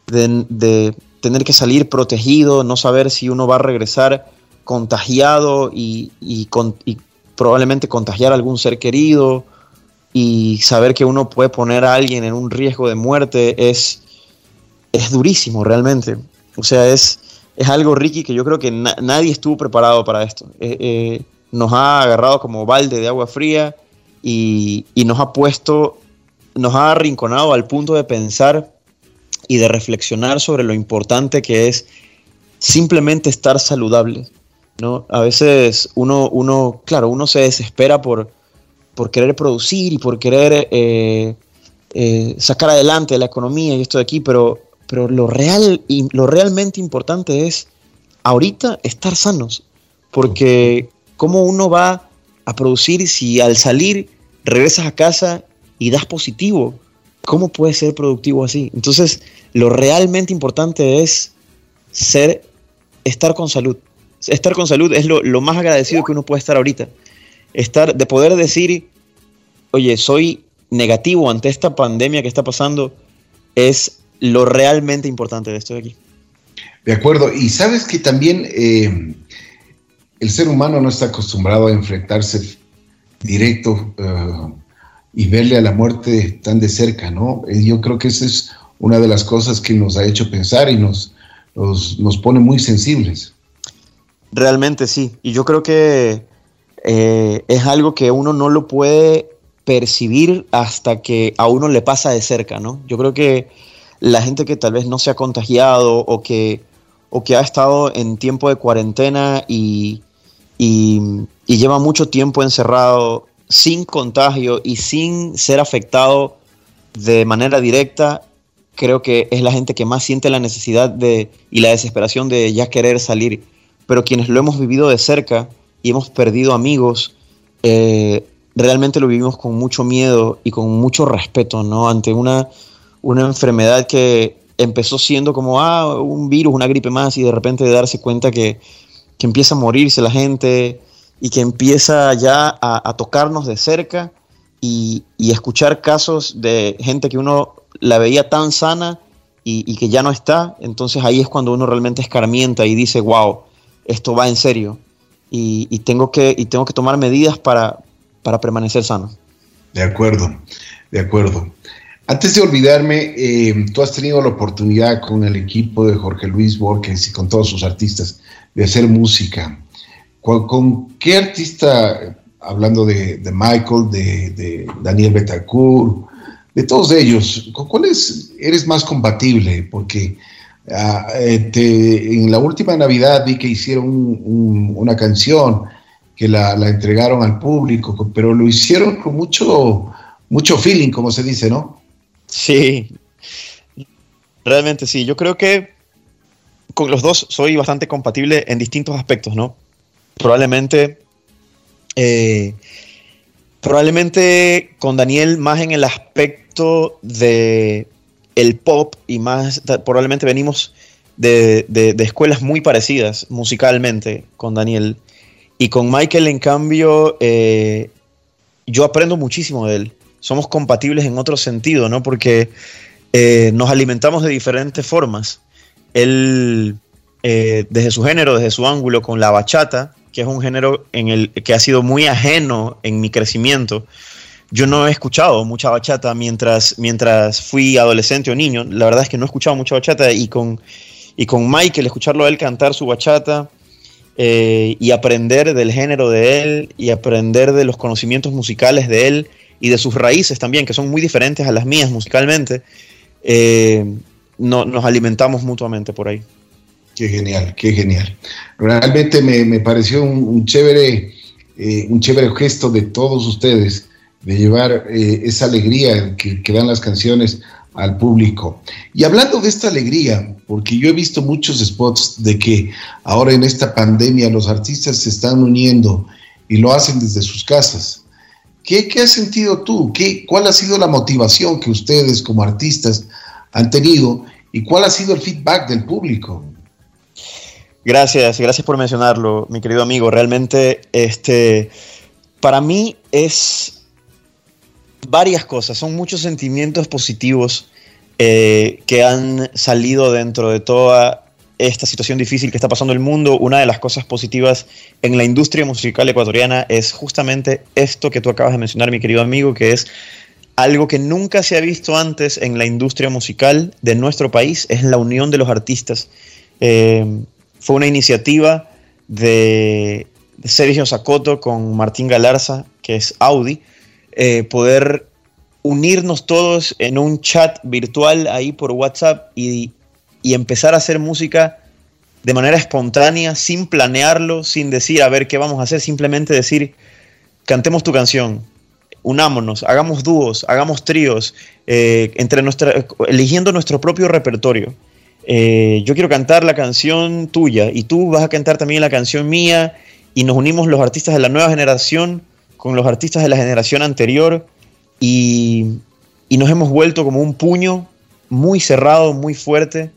de, tener que salir protegido, no saber si uno va a regresar contagiado y, y, y probablemente contagiar a algún ser querido y saber que uno puede poner a alguien en un riesgo de muerte es, es durísimo realmente. O sea, es, es algo, Ricky, que yo creo que na nadie estuvo preparado para esto. Eh, eh, nos ha agarrado como balde de agua fría y, y, nos ha puesto, nos ha arrinconado al punto de pensar y de reflexionar sobre lo importante que es simplemente estar saludable. ¿no? A veces uno, uno, claro, uno se desespera por, por querer producir y por querer eh, eh, sacar adelante la economía y esto de aquí, pero, pero lo, real, y lo realmente importante es ahorita estar sanos, porque ¿cómo uno va a producir si al salir regresas a casa y das positivo? ¿Cómo puede ser productivo así? Entonces, lo realmente importante es ser, estar con salud. Estar con salud es lo, lo más agradecido que uno puede estar ahorita estar, de poder decir, oye, soy negativo ante esta pandemia que está pasando, es lo realmente importante de esto de aquí. De acuerdo, y sabes que también eh, el ser humano no está acostumbrado a enfrentarse directo uh, y verle a la muerte tan de cerca, ¿no? Yo creo que esa es una de las cosas que nos ha hecho pensar y nos, nos, nos pone muy sensibles. Realmente sí, y yo creo que eh, es algo que uno no lo puede percibir hasta que a uno le pasa de cerca, ¿no? Yo creo que la gente que tal vez no se ha contagiado o que, o que ha estado en tiempo de cuarentena y, y, y lleva mucho tiempo encerrado sin contagio y sin ser afectado de manera directa, creo que es la gente que más siente la necesidad de, y la desesperación de ya querer salir. Pero quienes lo hemos vivido de cerca, y hemos perdido amigos, eh, realmente lo vivimos con mucho miedo y con mucho respeto, ¿no? Ante una, una enfermedad que, empezó siendo como, ah, un virus, una gripe más, y de repente de darse cuenta que, que empieza a morirse la gente y que empieza ya a, tocarnos de cerca y, y, escuchar casos de gente que uno la veía tan sana y, que ya no está, entonces ahí es cuando uno realmente escarmienta y dice, wow, esto va en serio y, tengo, que, y tengo que tomar medidas para, para permanecer sano. De acuerdo, de acuerdo. Antes de olvidarme, eh, tú has tenido la oportunidad con el equipo de Jorge Luis Borges y con todos sus artistas de hacer música. ¿Con, qué artista, hablando de, Michael, de, de, Daniel Betancourt, de todos ellos, ¿con cuáles eres más compatible? Porque ah, este, en la última Navidad vi que hicieron una canción que la, entregaron al público, pero lo hicieron con mucho, mucho feeling, como se dice, ¿no? Sí, realmente sí. Yo creo que con los dos soy bastante compatible en distintos aspectos, ¿no? Probablemente eh, Probablemente con Daniel más en el aspecto de el pop y más probablemente venimos de, escuelas muy parecidas musicalmente con Daniel. Y con Michael, en cambio, eh, yo aprendo muchísimo de él. Somos compatibles en otro sentido, ¿no? Porque eh, nos alimentamos de diferentes formas. Él, eh, desde su género, desde su ángulo, con la bachata, que es un género en el que ha sido muy ajeno en mi crecimiento. Yo no he escuchado mucha bachata mientras, mientras fui adolescente o niño. La verdad es que no he escuchado mucha bachata y con, y con Michael, escucharlo a él cantar su bachata eh, y aprender del género de él y aprender de los conocimientos musicales de él y de sus raíces también, que son muy diferentes a las mías musicalmente, eh, no, nos alimentamos mutuamente por ahí. Qué genial, qué genial. Realmente me, pareció un, chévere, eh, un chévere gesto de todos ustedes de llevar eh, esa alegría que, dan las canciones al público. Y hablando de esta alegría, porque yo he visto muchos spots de que ahora en esta pandemia los artistas se están uniendo y lo hacen desde sus casas. ¿Qué, qué has sentido tú? ¿Qué, ¿Cuál ha sido la motivación que ustedes como artistas han tenido y cuál ha sido el feedback del público? Gracias, gracias por mencionarlo, mi querido amigo. Realmente, este, para mí es varias cosas, son muchos sentimientos positivos eh, que han salido dentro de toda esta situación difícil que está pasando el mundo. Una de las cosas positivas en la industria musical ecuatoriana es justamente esto que tú acabas de mencionar, mi querido amigo, que es algo que nunca se ha visto antes en la industria musical de nuestro país, es la unión de los artistas. Eh, fue una iniciativa de, Sergio Sacoto con Martín Galarza, que es Audi, eh, poder unirnos todos en un chat virtual ahí por WhatsApp y, empezar a hacer música de manera espontánea, sin planearlo, sin decir a ver qué vamos a hacer, simplemente decir, cantemos tu canción, unámonos, hagamos dúos, hagamos tríos, eh, entre nuestra, eligiendo nuestro propio repertorio. Eh, yo quiero cantar la canción tuya y tú vas a cantar también la canción mía y nos unimos los artistas de la nueva generación con los artistas de la generación anterior y, nos hemos vuelto como un puño muy cerrado, muy fuerte.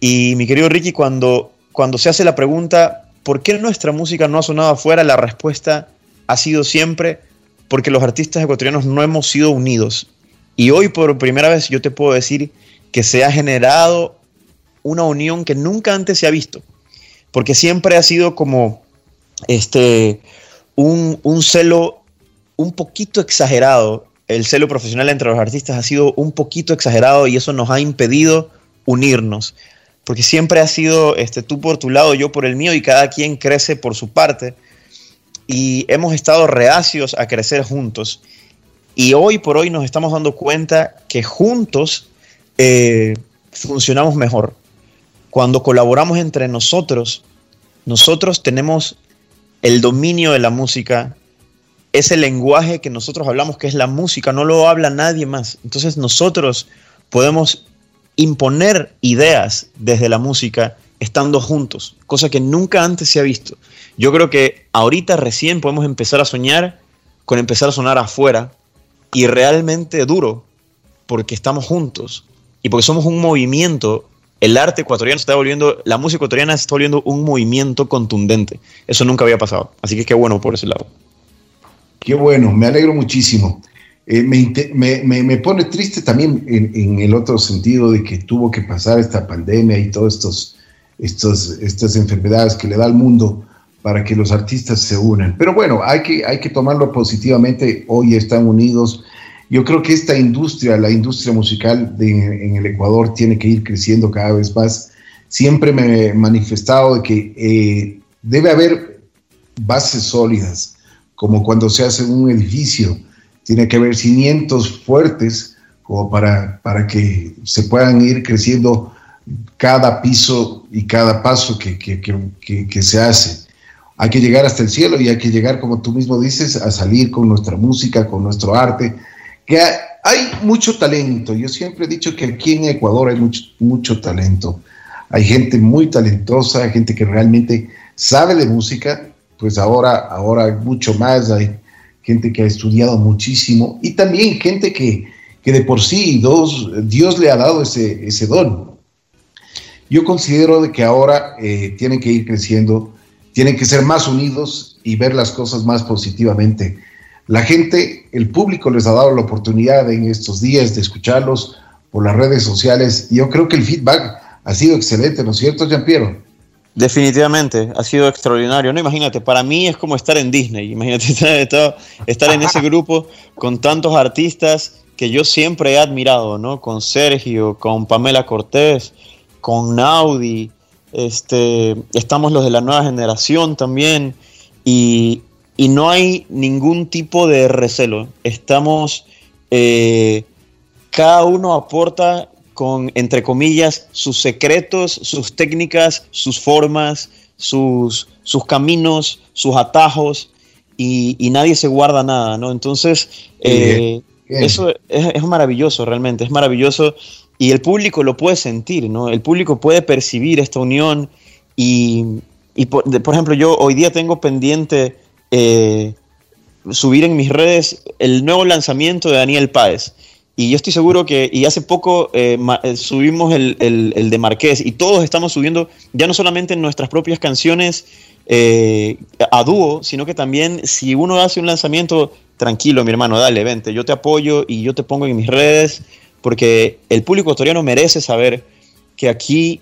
Y mi querido Ricky, cuando, cuando se hace la pregunta, ¿por qué nuestra música no ha sonado afuera? La respuesta ha sido siempre porque los artistas ecuatorianos no hemos sido unidos. Y hoy por primera vez yo te puedo decir que se ha generado una unión que nunca antes se ha visto, porque siempre ha sido como este, un, celo un poquito exagerado, el celo profesional entre los artistas ha sido un poquito exagerado y eso nos ha impedido unirnos, porque siempre ha sido este, tú por tu lado, yo por el mío y cada quien crece por su parte. Y hemos estado reacios a crecer juntos. Y hoy por hoy nos estamos dando cuenta que juntos eh, funcionamos mejor. Cuando colaboramos entre nosotros, nosotros tenemos el dominio de la música, ese lenguaje que nosotros hablamos, que es la música, no lo habla nadie más. Entonces nosotros podemos imponer ideas desde la música estando juntos, cosa que nunca antes se ha visto. Yo creo que ahorita recién podemos empezar a soñar con empezar a sonar afuera y realmente duro, porque estamos juntos, y porque somos un movimiento, el arte ecuatoriano se está volviendo, la música ecuatoriana se está volviendo un movimiento contundente. Eso nunca había pasado. Así que qué bueno por ese lado. Qué bueno, me alegro muchísimo. Eh, me, me, me, pone triste también en, en, el otro sentido de que tuvo que pasar esta pandemia y todas estos, estos, estas enfermedades que le da al mundo para que los artistas se unan. Pero bueno, hay que, hay que tomarlo positivamente. Hoy están unidos. Yo creo que esta industria, la industria musical en el Ecuador, tiene que ir creciendo cada vez más. Siempre me he manifestado de que eh, debe haber bases sólidas, como cuando se hace un edificio tiene que haber cimientos fuertes como para, para que se puedan ir creciendo cada piso y cada paso que, que, que, se hace. Hay que llegar hasta el cielo y hay que llegar, como tú mismo dices, a salir con nuestra música, con nuestro arte, que hay, mucho talento. Yo siempre he dicho que aquí en Ecuador hay mucho, mucho talento. Hay gente muy talentosa, gente que realmente sabe de música, pues ahora, ahora hay mucho más, hay, gente que ha estudiado muchísimo y también gente que, que de por sí dos, Dios le ha dado ese, ese don. Yo considero de que ahora eh, tienen que ir creciendo, tienen que ser más unidos y ver las cosas más positivamente. La gente, el público les ha dado la oportunidad en estos días de escucharlos por las redes sociales. Yo creo que el feedback ha sido excelente, ¿no es cierto, Jean Piero? Definitivamente, ha sido extraordinario. No, imagínate, para mí es como estar en Disney. Imagínate <laughs> estar, estar en ese grupo con tantos artistas que yo siempre he admirado, ¿no? Con Sergio, con Pamela Cortés, con Naudi, este, estamos los de la nueva generación también, y, y no hay ningún tipo de recelo. Estamos, eh, cada uno aporta con, entre comillas, sus secretos, sus técnicas, sus formas, sus, sus caminos, sus atajos, y, nadie se guarda nada, ¿no? Entonces, eh, eso es, maravilloso, realmente, es maravilloso, y el público lo puede sentir, ¿no? El público puede percibir esta unión, y, por, ejemplo, yo hoy día tengo pendiente eh, subir en mis redes el nuevo lanzamiento de Daniel Páez. Y yo estoy seguro que, y hace poco eh, eh, subimos el, el, de Marqués, y todos estamos subiendo ya no solamente nuestras propias canciones eh, a dúo, sino que también si uno hace un lanzamiento, tranquilo, mi hermano, dale, vente, yo te apoyo y yo te pongo en mis redes, porque el público autoriano merece saber que aquí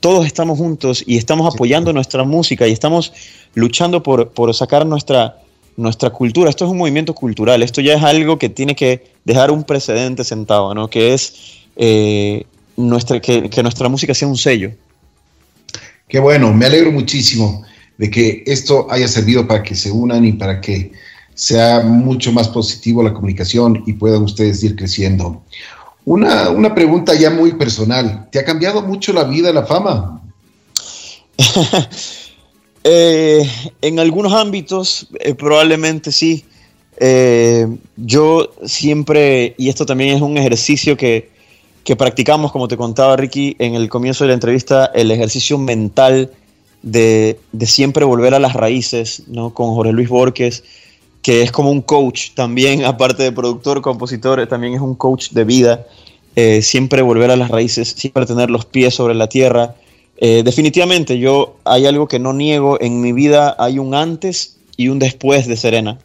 todos estamos juntos y estamos apoyando nuestra música y estamos luchando por, por sacar nuestra, nuestra cultura. Esto es un movimiento cultural, esto ya es algo que tiene que dejar un precedente sentado, ¿no? Que es eh, nuestra, que, nuestra música sea un sello. Qué bueno, me alegro muchísimo de que esto haya servido para que se unan y para que sea mucho más positivo la comunicación y puedan ustedes ir creciendo. Una, una pregunta ya muy personal. ¿Te ha cambiado mucho la vida la fama? <laughs> Eh, en algunos ámbitos eh, probablemente sí. Eh, yo siempre, y esto también es un ejercicio que, que, practicamos, como te contaba Ricky en el comienzo de la entrevista, el ejercicio mental de, de siempre volver a las raíces, ¿no? Con Jorge Luis Borges, que es como un coach también, <laughs> aparte de productor, compositor, también es un coach de vida. siempre volver a las raíces, siempre tener los pies sobre la tierra, eh, definitivamente, yo hay algo que no niego en mi vida, hay un antes y un después de Serena.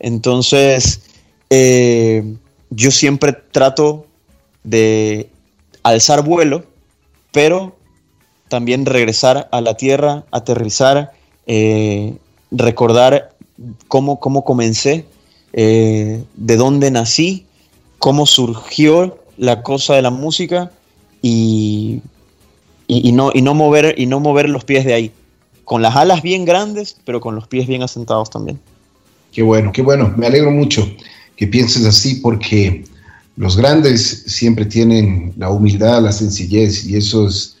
Entonces, eh, yo siempre trato de alzar vuelo, pero también regresar a la tierra, aterrizar, eh, recordar cómo, cómo comencé, de dónde nací, cómo surgió la cosa de la música y y, no, y, no mover, y no mover los pies de ahí. Con las alas bien grandes, pero con los pies bien asentados también. Qué bueno, qué bueno. Me alegro mucho que pienses así porque los grandes siempre tienen la humildad, la sencillez y eso es,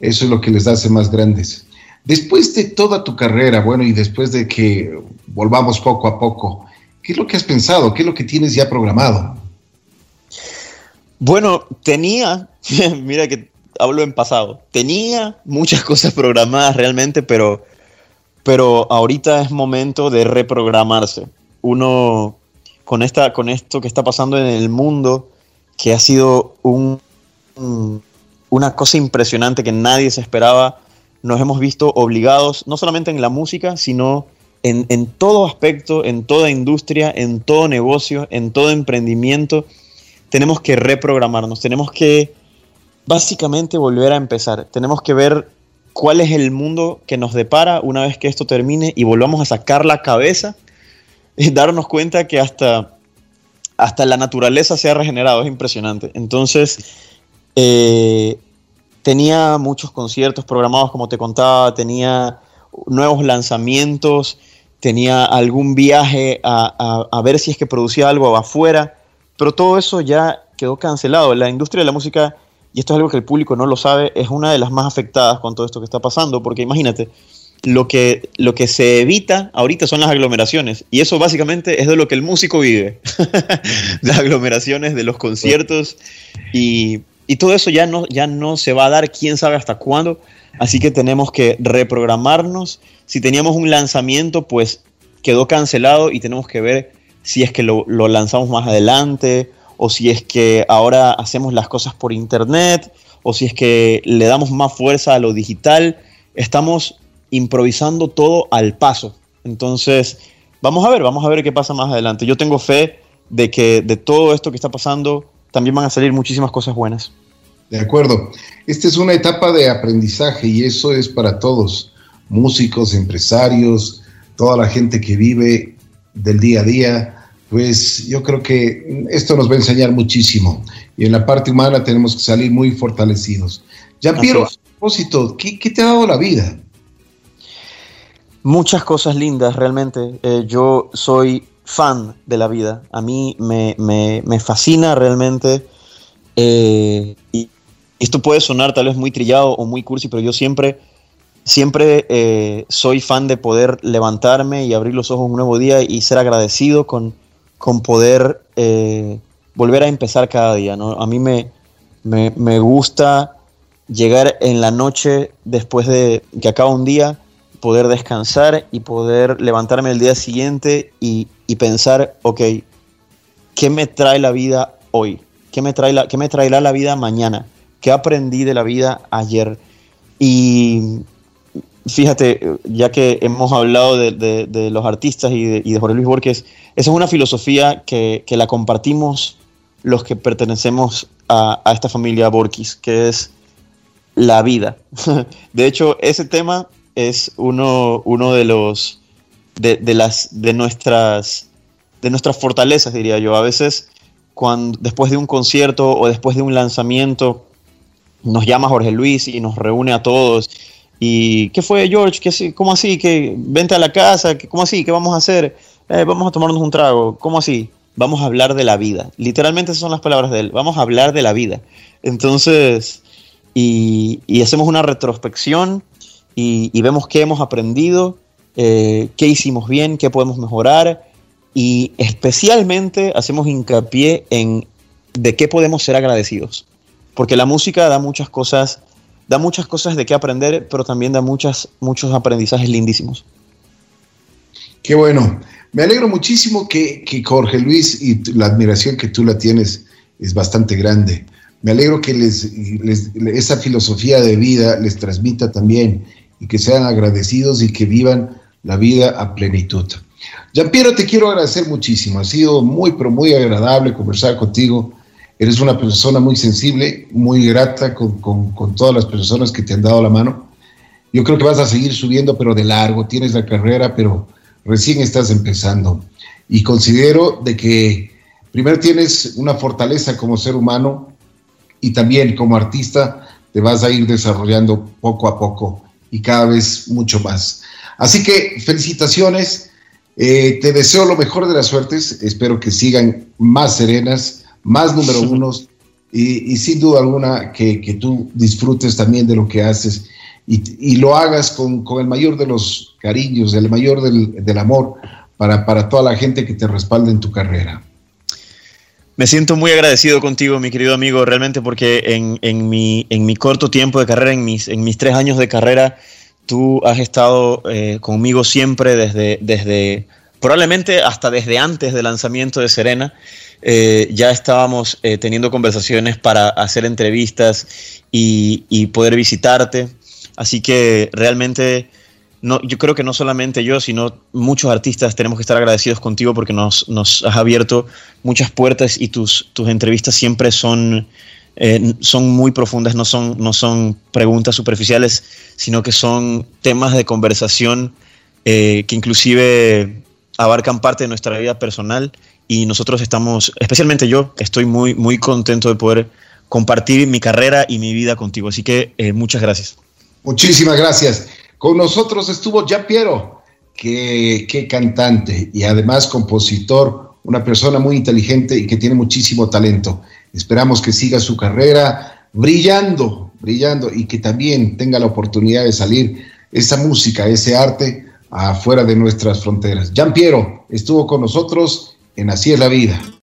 eso es lo que les hace más grandes. Después de toda tu carrera, bueno, y después de que volvamos poco a poco, ¿qué es lo que has pensado? ¿Qué es lo que tienes ya programado? Bueno, tenía, <laughs> mira que hablo en pasado. Tenía muchas <laughs> cosas programadas realmente, pero, pero ahorita es momento de reprogramarse. Uno, con, esta, con esto que está pasando en el mundo, que ha sido un, una cosa impresionante que nadie se esperaba. Nos hemos visto obligados, no solamente en la música, sino en todo aspecto, en toda industria, en todo negocio, en todo emprendimiento. Tenemos que reprogramarnos, tenemos que básicamente volver a empezar. Tenemos que ver cuál es el mundo que nos depara una vez que esto termine y volvamos a sacar la cabeza y darnos cuenta que hasta, hasta la naturaleza se ha regenerado. Es impresionante. Entonces, eh, tenía muchos conciertos programados, como te contaba, tenía nuevos lanzamientos, tenía algún viaje a, a, ver si es que producía algo afuera, pero todo eso ya quedó cancelado. La industria de la música, y esto es algo que el público no lo sabe, es una de las más afectadas con todo esto que está pasando, porque imagínate, lo que, lo que se evita ahorita son las aglomeraciones. Y eso básicamente es de lo que el músico vive. <laughs> las aglomeraciones, de los conciertos. Y, y todo eso ya no, ya no se va a dar, quién sabe hasta cuándo. Así que tenemos que reprogramarnos. Si teníamos un lanzamiento, pues quedó cancelado y tenemos que ver si es que lo, lo lanzamos más adelante o si es que ahora hacemos las cosas por internet o si es que le damos más fuerza a lo digital. Estamos improvisando todo al paso. Entonces, vamos a ver, vamos a ver qué pasa más adelante. Yo tengo fe de que de todo esto que está pasando también van a salir muchísimas cosas buenas. De acuerdo. Esta es una etapa de aprendizaje y eso es para todos, músicos, empresarios, toda la gente que vive del día a día. Pues yo creo que esto nos va a enseñar muchísimo y en la parte humana tenemos que salir muy fortalecidos. Ya, Piero, a propósito, ¿qué, ¿qué, te ha dado la vida? Muchas cosas lindas, realmente. Eh, yo soy fan de la vida. A mí me, me, me fascina realmente. Eh, y esto puede sonar tal vez muy trillado o muy cursi, pero yo siempre, siempre eh, soy fan de poder levantarme y abrir los ojos un nuevo día y ser agradecido con, con poder eh, volver a empezar cada día. ¿no? A mí me, me, me gusta llegar en la noche después de que acaba un día poder descansar y poder levantarme el día siguiente y, y, pensar, ok, ¿qué me trae la vida hoy? ¿Qué me, trae la, ¿Qué me traerá la vida mañana? ¿Qué aprendí de la vida ayer? Y fíjate, ya que hemos hablado de, los artistas y de, y de, Jorge Luis Borges, esa es una filosofía que, que la compartimos los que pertenecemos a, esta familia Borges, que es la vida. <laughs> De hecho, ese tema es uno, uno de los de, las de nuestras de nuestras fortalezas diría yo a veces cuando después de un concierto o después de un lanzamiento nos llama Jorge Luis y nos reúne a todos y qué fue George ¿Qué, cómo así que vente a la casa cómo así qué vamos a hacer eh, vamos a tomarnos un trago. Cómo así vamos a hablar de la vida. Literalmente esas son las palabras de él. Vamos a hablar de la vida. Entonces y, hacemos una retrospección y, y vemos qué hemos aprendido, eh, qué hicimos bien, qué podemos mejorar. Y especialmente hacemos hincapié en de qué podemos ser agradecidos. Porque la música da muchas cosas, da muchas cosas de qué aprender, pero también da muchas, muchos aprendizajes lindísimos. Qué bueno. Me alegro muchísimo que, que Jorge Luis y la admiración que tú la tienes es bastante grande. Me alegro que les, esa filosofía de vida les transmita también y que sean agradecidos y que vivan la vida a plenitud. Jean-Pierre, te quiero agradecer muchísimo. Ha sido muy, pero muy agradable conversar contigo. Eres una persona muy sensible, muy grata con, con, todas las personas que te han dado la mano. Yo creo que vas a seguir subiendo, pero de largo. Tienes la carrera, pero recién estás empezando. Y considero de que primero tienes una fortaleza como ser humano y también como artista te vas a ir desarrollando poco a poco y cada vez mucho más. Así que felicitaciones, eh, te deseo lo mejor de las suertes, espero que sigan más serenas, más número <laughs> unos y, y sin duda alguna que, que, tú disfrutes también de lo que haces y, y lo hagas con, con, el mayor de los cariños, el mayor del, del amor para, para toda la gente que te respalda en tu carrera. Me siento muy agradecido contigo, mi querido amigo, realmente porque en, en, mi, en mi, corto tiempo de carrera, en mis, en mis, tres años de carrera, tú has estado eh, conmigo siempre desde, desde, probablemente hasta desde antes del lanzamiento de Serena. Eh, ya estábamos eh, teniendo conversaciones para hacer entrevistas y, y, poder visitarte. Así que realmente, no, yo creo que no solamente yo, sino muchos artistas tenemos que estar agradecidos contigo porque nos, nos has abierto muchas puertas y tus, tus entrevistas siempre son, eh, son muy profundas, no son, no son preguntas superficiales, sino que son temas de conversación que inclusive abarcan parte de nuestra vida personal y nosotros estamos, especialmente yo, estoy muy, muy contento de poder compartir mi carrera y mi vida contigo. Así que eh, muchas gracias. Muchísimas gracias. Con nosotros estuvo ya Piero, que, que cantante y además compositor, una persona muy inteligente y que tiene muchísimo talento. Esperamos que siga su carrera brillando, brillando y que también tenga la oportunidad de salir esa música, ese arte afuera de nuestras fronteras. Jean Piero estuvo con nosotros en Así es la vida.